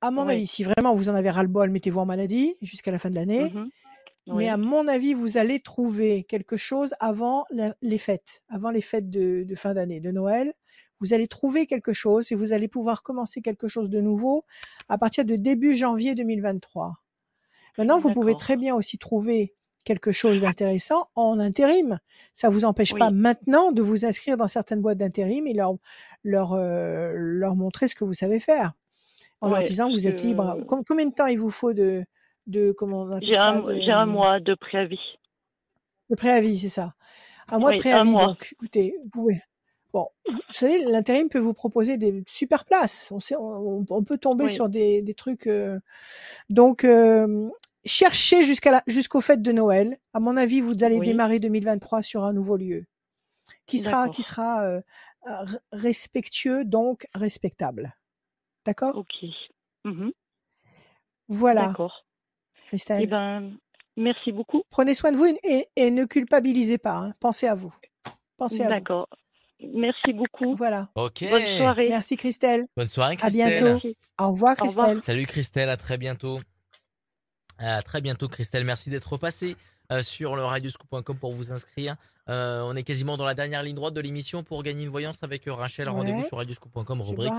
À mon Oui. avis, si vraiment vous en avez ras-le-bol, mettez-vous en maladie jusqu'à la fin de l'année. Mais Oui. à mon avis, vous allez trouver quelque chose avant la- les fêtes, avant les fêtes de, de fin d'année, de Noël. Vous allez trouver quelque chose et vous allez pouvoir commencer quelque chose de nouveau à partir de début janvier 2023. Maintenant, vous pouvez très bien aussi trouver quelque chose d'intéressant en intérim. Ça vous empêche Oui. pas maintenant de vous inscrire dans certaines boîtes d'intérim et leur, leur, euh, leur montrer ce que vous savez faire. En leur disant vous êtes libre. Com- Combien de temps il vous faut de, de comment J'ai ça, un, de- un mois de préavis. de préavis, c'est ça. Un mois de Oui, préavis, mois. donc écoutez, vous pouvez. Bon, vous savez, l'intérim peut vous proposer des super places. On, sait, on, on peut tomber Oui. sur des, des trucs. euh, Donc, euh, cherchez jusqu'à la, jusqu'aux fêtes de Noël. À mon avis, vous allez Oui. démarrer 2023 sur un nouveau lieu qui sera, qui sera euh, respectueux, donc respectable. D'accord? Ok. Mhm. Voilà, D'accord. Christelle. Eh ben, merci beaucoup. Prenez soin de vous et, et ne culpabilisez pas. hein. Pensez à vous. Pensez à vous. D'accord. Merci beaucoup. Voilà. Ok. Bonne soirée. Merci Christelle. Bonne soirée, À Christelle. bientôt. Merci. Au revoir Au revoir. Christelle. Salut Christelle, à très bientôt. À très bientôt Christelle, merci d'être passée euh, sur le radioscoop.com pour vous inscrire. Euh, on est quasiment dans la dernière ligne droite de l'émission pour gagner une voyance avec euh, Rachel. Ouais. Rendez-vous sur radioscoop.com, rubrique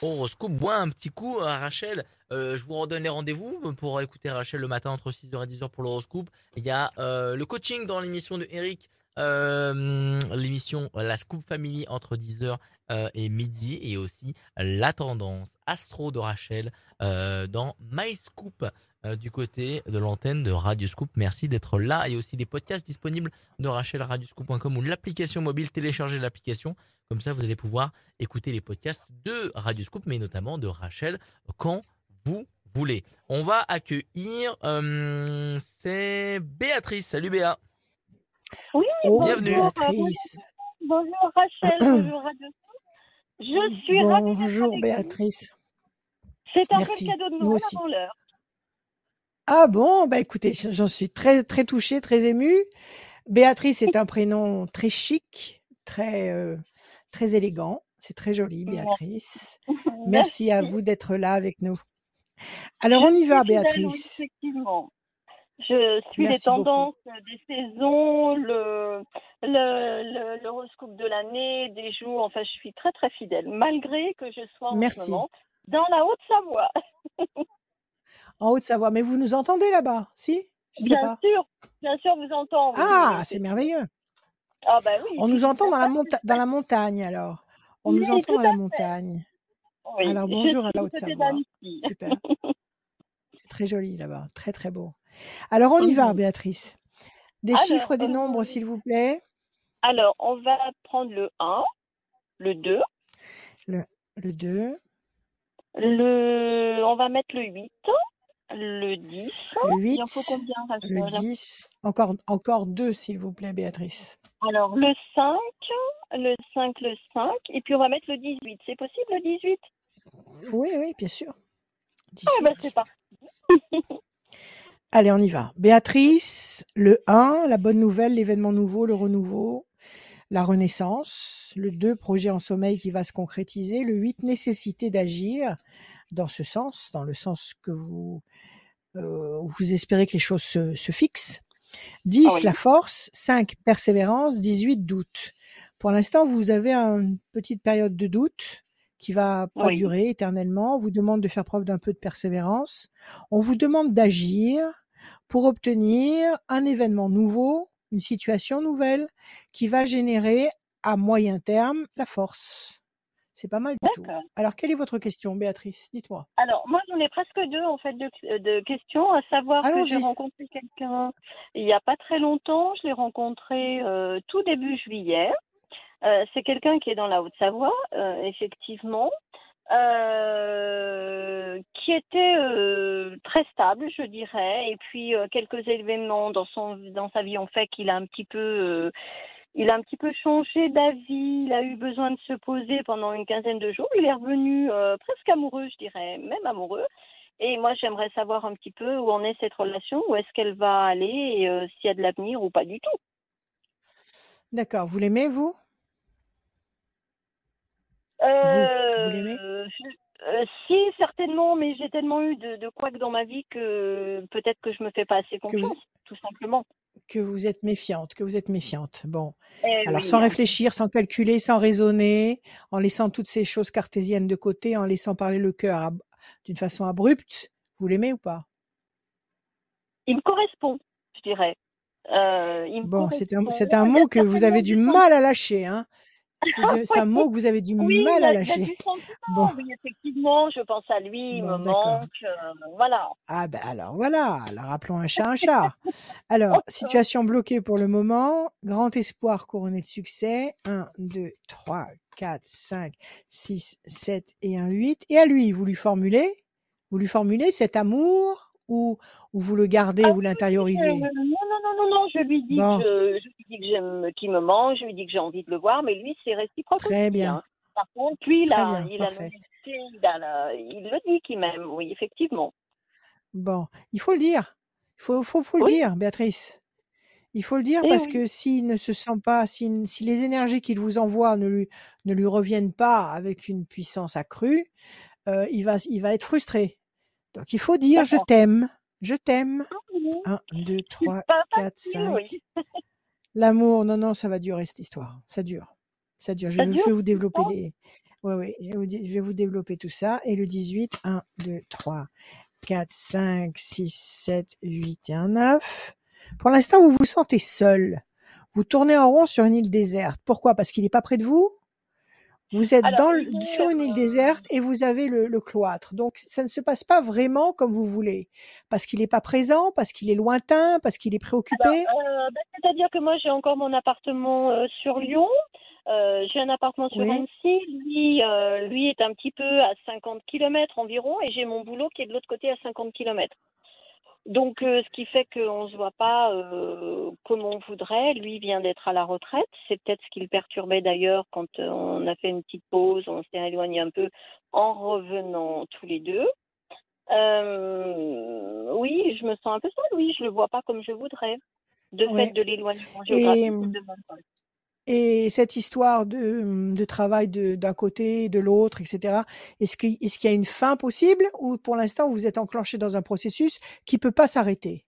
horoscope. Bois un petit coup, euh, Rachel. Euh, je vous redonne les rendez-vous pour écouter Rachel le matin entre 6h et 10h pour l'horoscope. Il y a le coaching dans l'émission de Eric, l'émission La Scoop Family entre 10h euh, et midi, et aussi la tendance astro de Rachel dans My Scoop euh, du côté de l'antenne de Radio Scoop. Merci d'être là. Il y a aussi des podcasts disponibles de Rachel radioscoop.com ou l'application mobile. Téléchargez l'application. Comme ça, vous allez pouvoir écouter les podcasts de Radio Scoop, mais notamment de Rachel quand vous voulez. On va accueillir, euh, c'est Béatrice. Salut Béa. Oui, Oh, Bienvenue. bonjour, Béatrice. bonjour Rachel, [CLEARS THROAT] bonjour Radio Scoop. Je suis Bonjour. Béatrice. C'est un Merci. cadeau de Nous Noël aussi. avant l'heure. Ah bon, bah écoutez, j'en suis très très touchée, très émue. Béatrice est un prénom très chic, très euh, très élégant. C'est très joli, Béatrice. [LAUGHS] Merci à vous d'être là avec nous. Alors on y va, Béatrice. effectivement. Je suis les Merci beaucoup. tendances des saisons, le le- le- l'horoscope de l'année, des jours. Enfin, je suis très très fidèle, malgré que je sois en Merci. ce moment dans la Haute-Savoie. [LAUGHS] En Haute-Savoie, mais vous nous entendez là-bas, si? Je sais Bien pas. sûr, bien sûr, vous entend. oui, Ah, c'est merveilleux. Ah bah oui. On nous entend dans la, dans montagne alors. On nous entend dans la montagne. Oui, Alors, bonjour à la Haute-Savoie. Super. C'est très joli là-bas, très très beau. Alors on y va. Béatrice. Des Alors, chiffres, des euh, nombres, s'il vous plaît. Alors, on va prendre le 1, le 2, Le 2, le... on va mettre le 8, le 10. le 8, Il en faut combien, le Rachel 10. Encore, encore deux, s'il vous plaît, Béatrice. Alors, le 5, le 5, le 5, et puis on va mettre le 18. C'est possible, le 18 Oui, oui, bien sûr. Ah, ben 18. c'est pas. [LAUGHS] Allez, on y va. Béatrice, le 1, la bonne nouvelle, l'événement nouveau, le renouveau, la renaissance. Le 2, projet en sommeil qui va se concrétiser. Le 8, nécessité d'agir dans ce sens, dans le sens que vous, euh, vous espérez que les choses se, se fixent. 10, Ah oui. la force. 5, persévérance. 18, doute. Pour l'instant, vous avez une petite période de doute qui va pas Oui. durer éternellement. On vous demande de faire preuve d'un peu de persévérance. On vous demande d'agir pour obtenir un événement nouveau, une situation nouvelle qui va générer à moyen terme la force. C'est pas mal du tout. Alors, quelle est votre question, Béatrice? Dites-moi. Alors, moi, j'en ai presque deux, en fait, de, de questions, à savoir que j'ai rencontré quelqu'un il n'y a pas très longtemps. Je l'ai rencontré euh, tout début juillet. Euh, c'est quelqu'un qui est dans la Haute-Savoie, euh, effectivement, euh, qui était euh, très stable, je dirais. Et puis, euh, quelques événements dans, son, dans sa vie ont fait qu'il a un petit peu... il a un petit peu changé d'avis, il a eu besoin de se poser pendant une quinzaine de jours. Il est revenu euh, presque amoureux, je dirais, même amoureux. Et moi, j'aimerais savoir un petit peu où en est cette relation, où est-ce qu'elle va aller, et euh, s'il y a de l'avenir ou pas du tout. D'accord. Vous l'aimez, vous? Euh, l'aimez? je- euh, Si, certainement, mais j'ai tellement eu de, de couacs dans ma vie que peut-être que je me fais pas assez vous- confiance, tout simplement. Que vous êtes méfiante, que vous êtes méfiante. Bon. Eh Alors, oui, sans hein. réfléchir, sans calculer, sans raisonner, en laissant toutes ces choses cartésiennes de côté, en laissant parler le cœur ab- d'une façon abrupte, vous l'aimez ou pas? Il me correspond, je dirais. Euh, il me Bon, c'est un, un mot que vous avez du mal à lâcher. Hein c'est, un mot que vous avez du Oui, mal à lâcher. du sentiment, [LAUGHS] Bon. oui, effectivement, je pense à lui, il Bon, me manque, euh, voilà. Ah ben alors voilà, alors rappelons un chat un chat. [LAUGHS] Alors, situation bloquée pour le moment, grand espoir couronné de succès, 1, 2, 3, 4, 5, 6, 7 et un 8. Et à lui, vous lui formulez, vous lui formulez cet amour ou, ou vous le gardez, Ah vous oui, l'intériorisez? Euh, non, non, non, non, non, je lui dis Bon. que je, dis que j'aime, qu'il me manque, je lui dis que j'ai envie de le voir, mais lui, c'est réciproque Très aussi, bien. hein. Par contre, lui, bien, il a il, a la- il le dit qu'il m'aime, oui, effectivement. Bon, il faut le dire. Il faut, faut, faut le dire, Béatrice. Il faut le dire Eh parce oui. que s'il ne se sent pas, si, si les énergies qu'il vous envoie ne lui, ne lui reviennent pas avec une puissance accrue, euh, il, va, il va être frustré. Donc il faut dire je t'aime, je t'aime. Mhm. 1, 2, C'est 3, pas 4, facile, 5. [LAUGHS] L'amour, non, non, ça va durer cette histoire. Ça dure. Ça dure. Je Ça vais, je dure, vais vous développer les. Oui, oui, je vais, vous, je vais vous développer tout ça. Et le 18, 1, 2, 3, 4, 5, 6, 7, 8 et un 9. Pour l'instant, vous vous sentez seul. Vous tournez en rond sur une île déserte. Pourquoi? Parce qu'il n'est pas près de vous? Vous êtes Alors, dans le- il est, sur une île déserte et vous avez le, le cloître. Donc, ça ne se passe pas vraiment comme vous voulez. Parce qu'il n'est pas présent, parce qu'il est lointain, parce qu'il est préoccupé. Euh, bah, C'est-à-dire que moi, j'ai encore mon appartement euh, sur Lyon. Euh, j'ai un appartement sur Oui. Annecy. Lui, lui est un petit peu à 50 km environ et j'ai mon boulot qui est de l'autre côté à 50 km. Donc, euh, ce qui fait qu'on ne se voit pas euh, comme on voudrait. Lui vient d'être à la retraite. C'est peut-être ce qui le perturbait d'ailleurs quand euh, on a fait une petite pause, on s'est éloigné un peu en revenant tous les deux. Oui, je me sens un peu seule. Oui, je le vois pas comme je voudrais. De Ouais. fait de l'éloignement Et, géographique. de. Et cette histoire de, de travail d'un côté, de l'autre, etc., est-ce qu'il est y a une fin possible ou pour l'instant vous êtes enclenché dans un processus qui peut pas s'arrêter?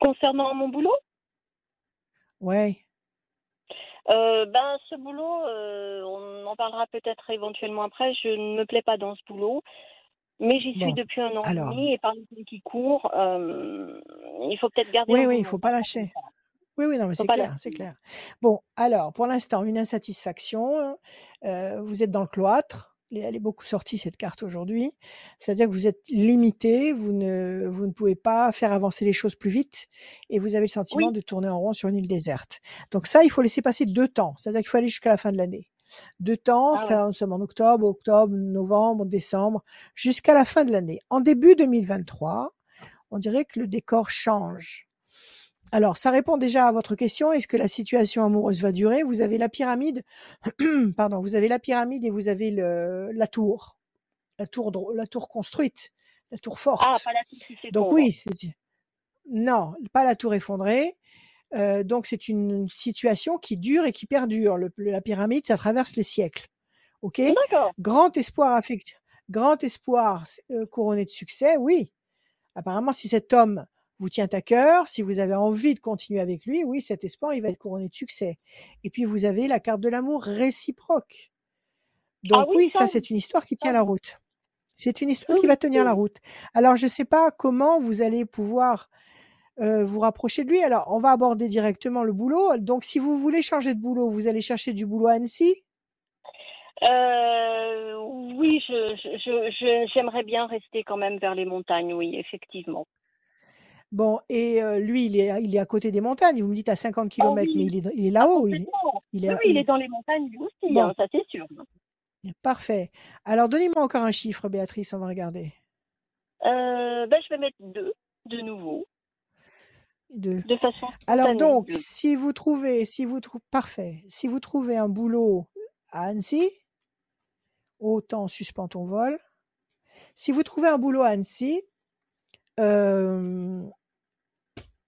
Concernant mon boulot, Ouais. euh, ben ce boulot, euh, on en parlera peut-être éventuellement après. Je ne me plais pas dans ce boulot, mais j'y suis Bon, depuis un an alors. et demi et par le temps qui court, euh, il faut peut-être garder. Oui, oui, il boulot, faut pas lâcher. Oui, oui, non, mais c'est clair, c'est clair. Bon, alors, pour l'instant, une insatisfaction. euh, vous êtes dans le cloître. Elle est- Elle est beaucoup sortie, cette carte, aujourd'hui. C'est-à-dire que vous êtes limité, vous ne, vous ne pouvez pas faire avancer les choses plus vite et vous avez le sentiment Oui. de tourner en rond sur une île déserte. Donc ça, il faut laisser passer deux temps. C'est-à-dire qu'il faut aller jusqu'à la fin de l'année. Deux temps, Ah ça, nous sommes en octobre, octobre, novembre, décembre, jusqu'à la fin de l'année. En début 2023, on dirait que le décor change. Alors, ça répond déjà à votre question. Est-ce que la situation amoureuse va durer? Vous avez la pyramide, [CLEARS THROAT] pardon, vous avez la pyramide et vous avez le, la tour, la tour, dro- la tour construite, la tour forte. Ah, pas la tour qui Donc oui, non, pas la tour effondrée. Euh, donc c'est une situation qui dure et qui perdure. Le- la pyramide, ça traverse les siècles. Ok? D'accord. Grand espoir affectif, grand espoir euh, couronné de succès, oui. Apparemment, si cet homme vous tient à cœur, si vous avez envie de continuer avec lui, oui, cet espoir, il va être couronné de succès. Et puis, vous avez la carte de l'amour réciproque. Donc Ah oui, oui, ça, c'est une histoire qui tient la route. C'est une histoire Oui, qui va oui, tenir la route. Alors, je ne sais pas comment vous allez pouvoir euh, vous rapprocher de lui. Alors, on va aborder directement le boulot. Donc, si vous voulez changer de boulot, vous allez chercher du boulot à Annecy? Euh, oui, je, je, je- je- j'aimerais bien rester quand même vers les montagnes, oui, effectivement. Bon, et euh, lui, il est, il est à côté des montagnes. Vous me dites à 50 Ah km, mais oui, il est, il est là-haut. Il, est- il Oui, est, oui, il est dans les montagnes lui aussi, Bon, hein, ça c'est sûr. parfait. Alors, donnez-moi encore un chiffre, Béatrice, on va regarder. Euh, ben, je vais mettre deux, de nouveau, Deux. de façon Alors donc, deux. si vous trouvez, si vous trouvez, parfait, si vous trouvez un boulot à Annecy, autant suspend ton vol. Si vous trouvez un boulot à Annecy, euh,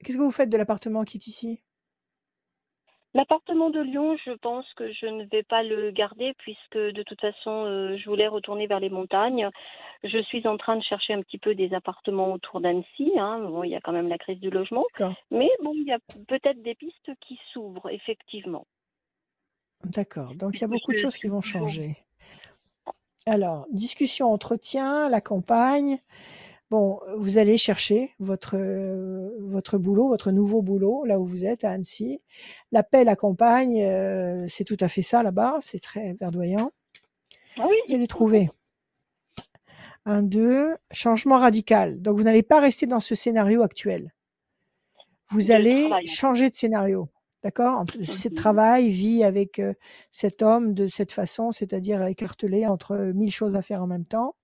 qu'est-ce que vous faites de l'appartement qui est ici? L'appartement de Lyon, je pense que je ne vais pas le garder puisque de toute façon, euh, je voulais retourner vers les montagnes. Je suis en train de chercher un petit peu des appartements autour d'Annecy. Hein. Bon, il y a quand même la crise du logement, mais bon, il y a peut-être des pistes qui s'ouvrent, effectivement. d'accord. Donc il y a beaucoup de choses qui vont changer. Alors, discussion, entretien, la campagne. Bon, vous allez chercher votre euh, votre boulot, votre nouveau boulot, là où vous êtes à Annecy. L'appel à campagne, euh, c'est tout à fait ça là-bas, c'est très verdoyant. Ah oui, Vous allez trouver un, deux, changement radical. Donc vous n'allez pas rester dans ce scénario actuel. Vous allez changer de scénario. D'accord? Plus, C'est Mhm. travail, vie avec euh, cet homme de cette façon, c'est-à-dire écartelé entre mille choses à faire en même temps.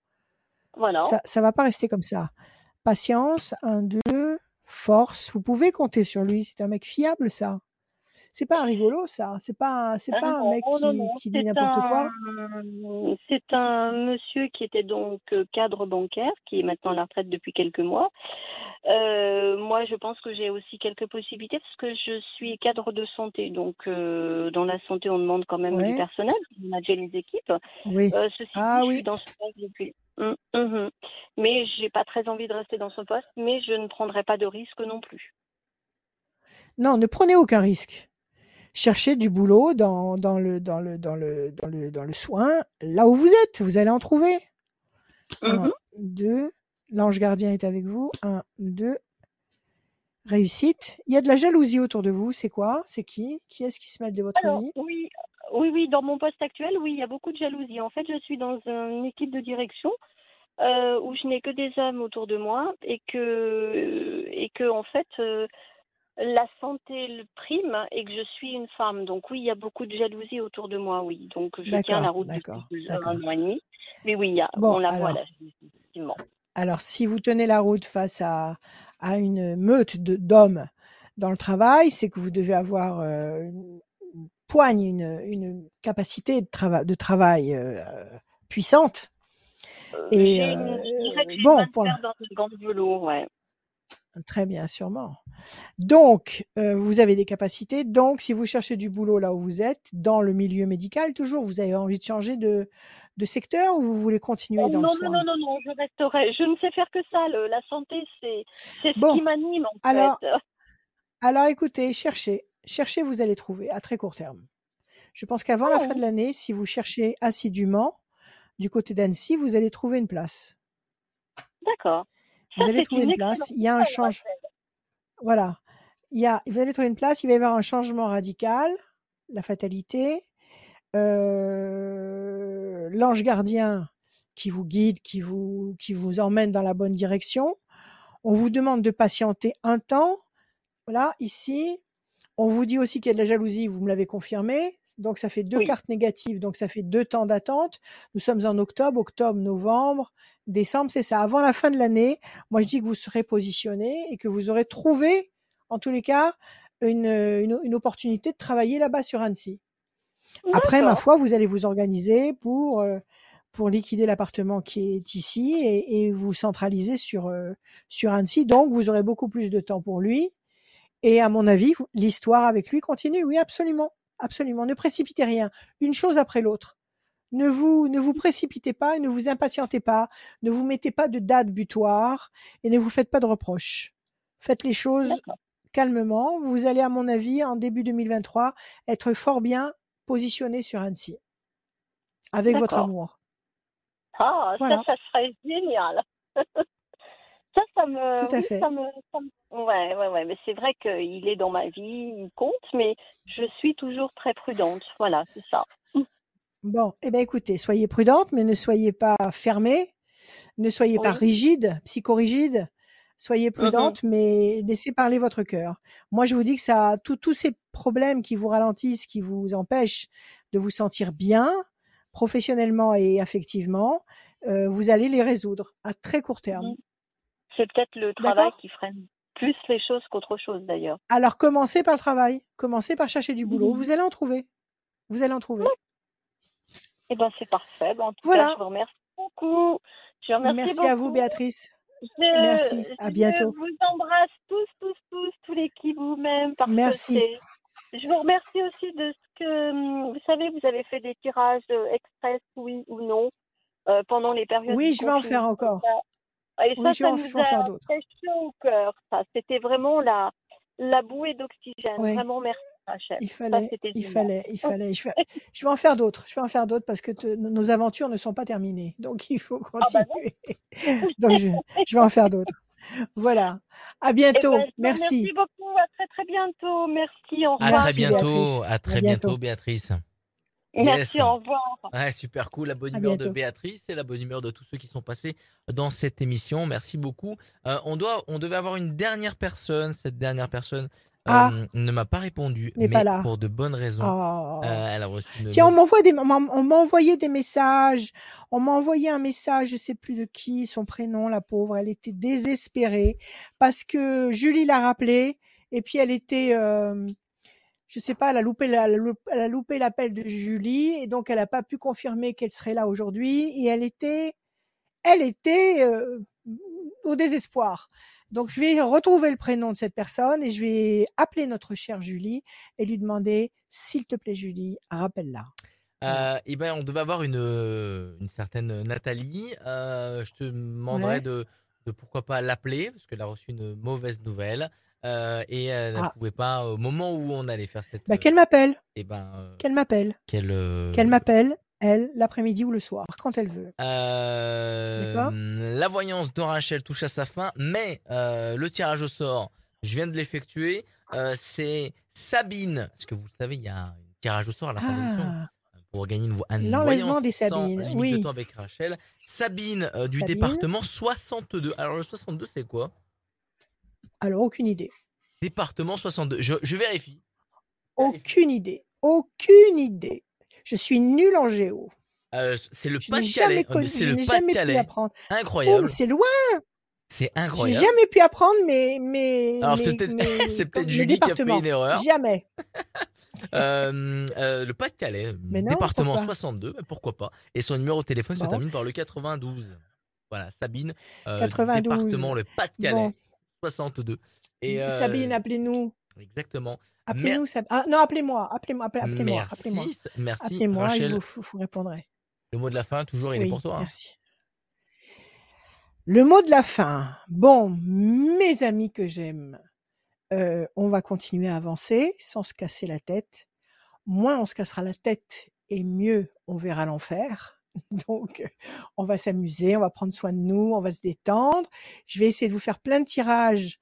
Ça ça va pas rester comme ça. Patience, un, deux, force. Vous pouvez compter sur lui. C'est un mec fiable, ça. C'est pas un rigolo, ça. C'est pas, un- c'est Ah pas un non, mec non, qui, non, qui dit n'importe quoi. c'est un monsieur qui était donc euh, cadre bancaire, qui est maintenant à la retraite depuis quelques mois. Euh, moi, je pense que j'ai aussi quelques possibilités parce que je suis cadre de santé. Donc, euh, dans la santé, on demande quand même du personnel, on manager les équipes. Oui. Euh, ceci Ah dit, je suis oui. dans ce poste depuis. Hum, hum. Mais j'ai pas très envie de rester dans ce poste, mais je ne prendrai pas de risque non plus. Non, ne prenez aucun risque. Cherchez du boulot dans, dans, le, dans, le, dans, le, dans, le, dans le soin, là où vous êtes. Vous allez en trouver. Un, Mhm. deux. L'ange gardien est avec vous. Un, deux. Réussite. Il y a de la jalousie autour de vous. C'est quoi? C'est qui? Qui est-ce qui se mêle de votre Alors, vie? oui, oui, oui, dans mon poste actuel, oui, il y a beaucoup de jalousie. En fait, je suis dans une équipe de direction euh, où je n'ai que des hommes autour de moi et que, et que en fait, euh, la santé le prime et que je suis une femme. Donc oui, il y a beaucoup de jalousie autour de moi, oui. Donc je tiens la route d'accord, depuis un et demi. Mais oui, il y a, Bon, on la voit, alors, la jalousie, effectivement. alors si vous tenez la route face à, à une meute d'hommes dans le travail, c'est que vous devez avoir euh, une poigne, une, une capacité de, trava- de travail euh, puissante. Euh, Et une, je que bon, pour fer dans une gant de velours, ouais. Très bien, sûrement. Donc, euh, vous avez des capacités. Donc, si vous cherchez du boulot là où vous êtes, dans le milieu médical, toujours, vous avez envie de changer de, de secteur ou vous voulez continuer Oh, dans le non, non, soin? non, non, non, je resterai. Je ne sais faire que ça. le- la santé, c'est ce Bon, qui m'anime, en alors, fait. [LAUGHS] alors écoutez, cherchez. Cherchez, vous allez trouver à très court terme. Je pense qu'avant la fin de l'année, si vous cherchez assidûment du côté d'Annecy, vous allez trouver une place. D'accord. Vous allez trouver une une place. Il y a un nouvelle, change. Rachel. Voilà. Il y a, vous allez trouver une place. Il va y avoir un changement radical. La fatalité. euh, l'ange gardien qui vous guide, qui vous, qui vous emmène dans la bonne direction. On vous demande de patienter un temps. Voilà, ici. On vous dit aussi qu'il y a de la jalousie, vous me l'avez confirmé. Donc ça fait deux Oui. cartes négatives, donc ça fait deux temps d'attente. Nous sommes en octobre, octobre, novembre, décembre, c'est ça. Avant la fin de l'année, moi je dis que vous serez positionné et que vous aurez trouvé, en tous les cas, une, une, une opportunité de travailler là-bas sur Annecy. Après, ma foi, vous allez vous organiser pour, euh, pour liquider l'appartement qui est ici et, et vous centraliser sur, euh, sur Annecy. Donc, vous aurez beaucoup plus de temps pour lui. Et à mon avis, l'histoire avec lui continue. Oui, absolument. Absolument. Ne précipitez rien. Une chose après l'autre. Ne vous, ne vous précipitez pas et ne vous impatientez pas. Ne vous mettez pas de date butoir et ne vous faites pas de reproches. Faites les choses calmement. Vous allez, à mon avis, en début 2023, être fort bien positionné sur Annecy. Avec votre amour. Ah, Voilà. ça, ça serait génial. [LAUGHS] ça, ça me, Tout à oui, fait. ça me, ça me- ouais, ouais, ouais, mais c'est vrai qu'il est dans ma vie, il compte, mais je suis toujours très prudente. Voilà, c'est ça. Bon, eh bien écoutez, soyez prudente, mais ne soyez pas fermée, ne soyez pas rigide, psychorigide. Soyez Mhm. prudente, mais laissez parler votre cœur. Moi, je vous dis que ça, tous ces problèmes qui vous ralentissent, qui vous empêchent de vous sentir bien, professionnellement et affectivement, euh, vous allez les résoudre à très court terme. Mhm. C'est peut-être le travail qui freine plus les choses qu'autre chose d'ailleurs. Alors, commencez par le travail, commencez par chercher du boulot. Vous allez en trouver. Vous allez en trouver. Eh ben, c'est parfait. Ben, en tout Voilà. cas, je vous remercie beaucoup. Je remercie Merci beaucoup. à vous, Béatrice. Je, Merci. À je bientôt. vous embrasse tous, tous, tous, tous l'équipe vous-même parce Merci. que. Je vous remercie aussi de ce que hum, vous savez, vous avez fait des tirages express, oui ou non, euh, pendant les périodes. Oui, je vais en faire encore. Et Oui, ça, je vais ça en- nous je faire d'autres. fait chaud au cœur. Ça, c'était vraiment la la bouée d'oxygène. Oui. Vraiment, merci, Rachel. Il fallait, il génial. fallait, il fallait. Je vais, [LAUGHS] je vais en faire d'autres. Je vais en faire d'autres parce que te- nos aventures ne sont pas terminées. Donc il faut Ah bah continuer. [LAUGHS] Donc je, je vais en faire d'autres. Voilà. À Eh bientôt. ben, Merci. remercie beaucoup. À très très bientôt. Merci. Au À revoir. très Merci, bientôt, Béatrice. à très À bientôt, bientôt. Béatrice. Merci. Yes. Au revoir. Ouais, super cool, la bonne À humeur de. Béatrice et la bonne humeur de tous ceux qui sont passés dans cette émission. Merci beaucoup. Euh, on doit, on devait avoir une dernière personne. Cette dernière personne euh, Ah. ne m'a pas répondu, mais pas là. pour de bonnes raisons. Oh. Euh, elle a reçu une Tiens, on m'envoie des, on m'a envoyé des messages. On m'a envoyé un message, je sais plus de qui, son prénom, la pauvre. Elle était désespérée parce que Julie l'a rappelé et puis elle était, euh, je sais pas, elle a loupé, la- elle a loupé- l'appel de Julie et donc elle a pas pu confirmer qu'elle serait là aujourd'hui et elle était, elle était euh, au désespoir. Donc je vais retrouver le prénom de cette personne et je vais appeler notre chère Julie et lui demander, s'il te plaît Julie, rappelle-la. Euh, eh ben, on devait avoir une, euh, une certaine Nathalie. Euh, je te demanderais Ouais. de, de pourquoi pas l'appeler, parce qu'elle a reçu une mauvaise nouvelle. euh, et elle ne Ah. pouvait pas, au moment où on allait faire cette. Bah, qu'elle m'appelle, eh ben, euh, qu'elle m'appelle, qu'elle. euh, qu'elle m'appelle, elle, l'après-midi ou le soir, quand elle veut. Euh, la voyance de Rachel touche à sa fin, mais euh, le tirage au sort, je viens de l'effectuer. euh, c'est Sabine, parce que vous le savez, il y a une tirage au sort à la fin. Ah, Pour gagner une, vo- un L'enlèvement voyance des sans Sabines, limite oui. de temps avec Rachel. Sabine du Sabine. département 62. Alors le 62 c'est quoi? Alors aucune idée. Département 62. Je, je vérifie. Aucune idée. Aucune idée. Je suis nulle en géo. Euh, c'est le Pas-de-Calais. Oh, mais C'est je le n'ai jamais pu Pas-de-Calais. apprendre. Oh, Incroyable. mais c'est loin. C'est J'ai incroyable. jamais pu apprendre mes, mes, Alors c'est peut-être mes [LAUGHS] Julie qui a fait une erreur. Jamais. [LAUGHS] Euh, euh, le Pas-de-Calais, Mais département pourquoi 62, mais pourquoi pas. Et son numéro de téléphone se termine par le 92. Voilà, Sabine, euh, du 92. département le Pas-de-Calais, Bon. 62. Et Sabine, appelez-nous. Exactement. Appelez-nous. Sab- Ah, non, appelez-moi. Appelez-moi. appelez- Appelez-moi. merci, Appelez-moi. merci Appelez-moi. Je vous, vous- répondrai. Le mot de la fin, toujours, il est pour toi. hein. merci. Le mot de la fin. Bon, mes amis que j'aime, euh, on va continuer à avancer sans se casser la tête. Moins on se cassera la tête et mieux on verra l'enfer. [LAUGHS] Donc, on va s'amuser, on va prendre soin de nous, on va se détendre. Je vais essayer de vous faire plein de tirages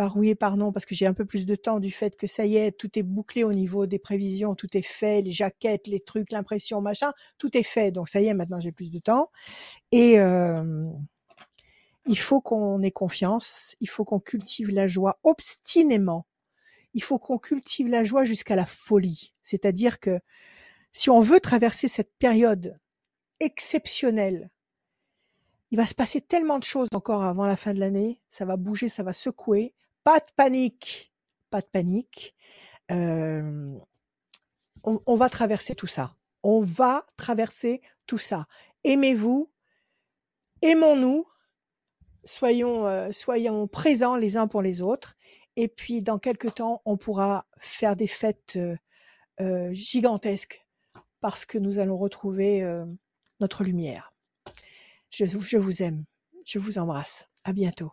par oui et par non parce que j'ai un peu plus de temps du fait que ça y est, tout est bouclé au niveau des prévisions, tout est fait, les jaquettes, les trucs, l'impression, machin, tout est fait. Donc ça y est, maintenant j'ai plus de temps. Et il faut qu'on ait confiance, il faut qu'on cultive la joie obstinément. Il faut qu'on cultive la joie jusqu'à la folie. C'est-à-dire que si on veut traverser cette période exceptionnelle, il va se passer tellement de choses encore avant la fin de l'année, ça va bouger, ça va secouer. Pas de panique, pas de panique. On, va traverser tout ça. On va traverser tout ça. Aimez-vous, aimons-nous, soyons, euh, présents les uns pour les autres. Et puis, dans quelques temps, on pourra faire des fêtes euh, euh, gigantesques parce que nous allons retrouver notre lumière. Je, je vous aime. Je vous embrasse. À bientôt.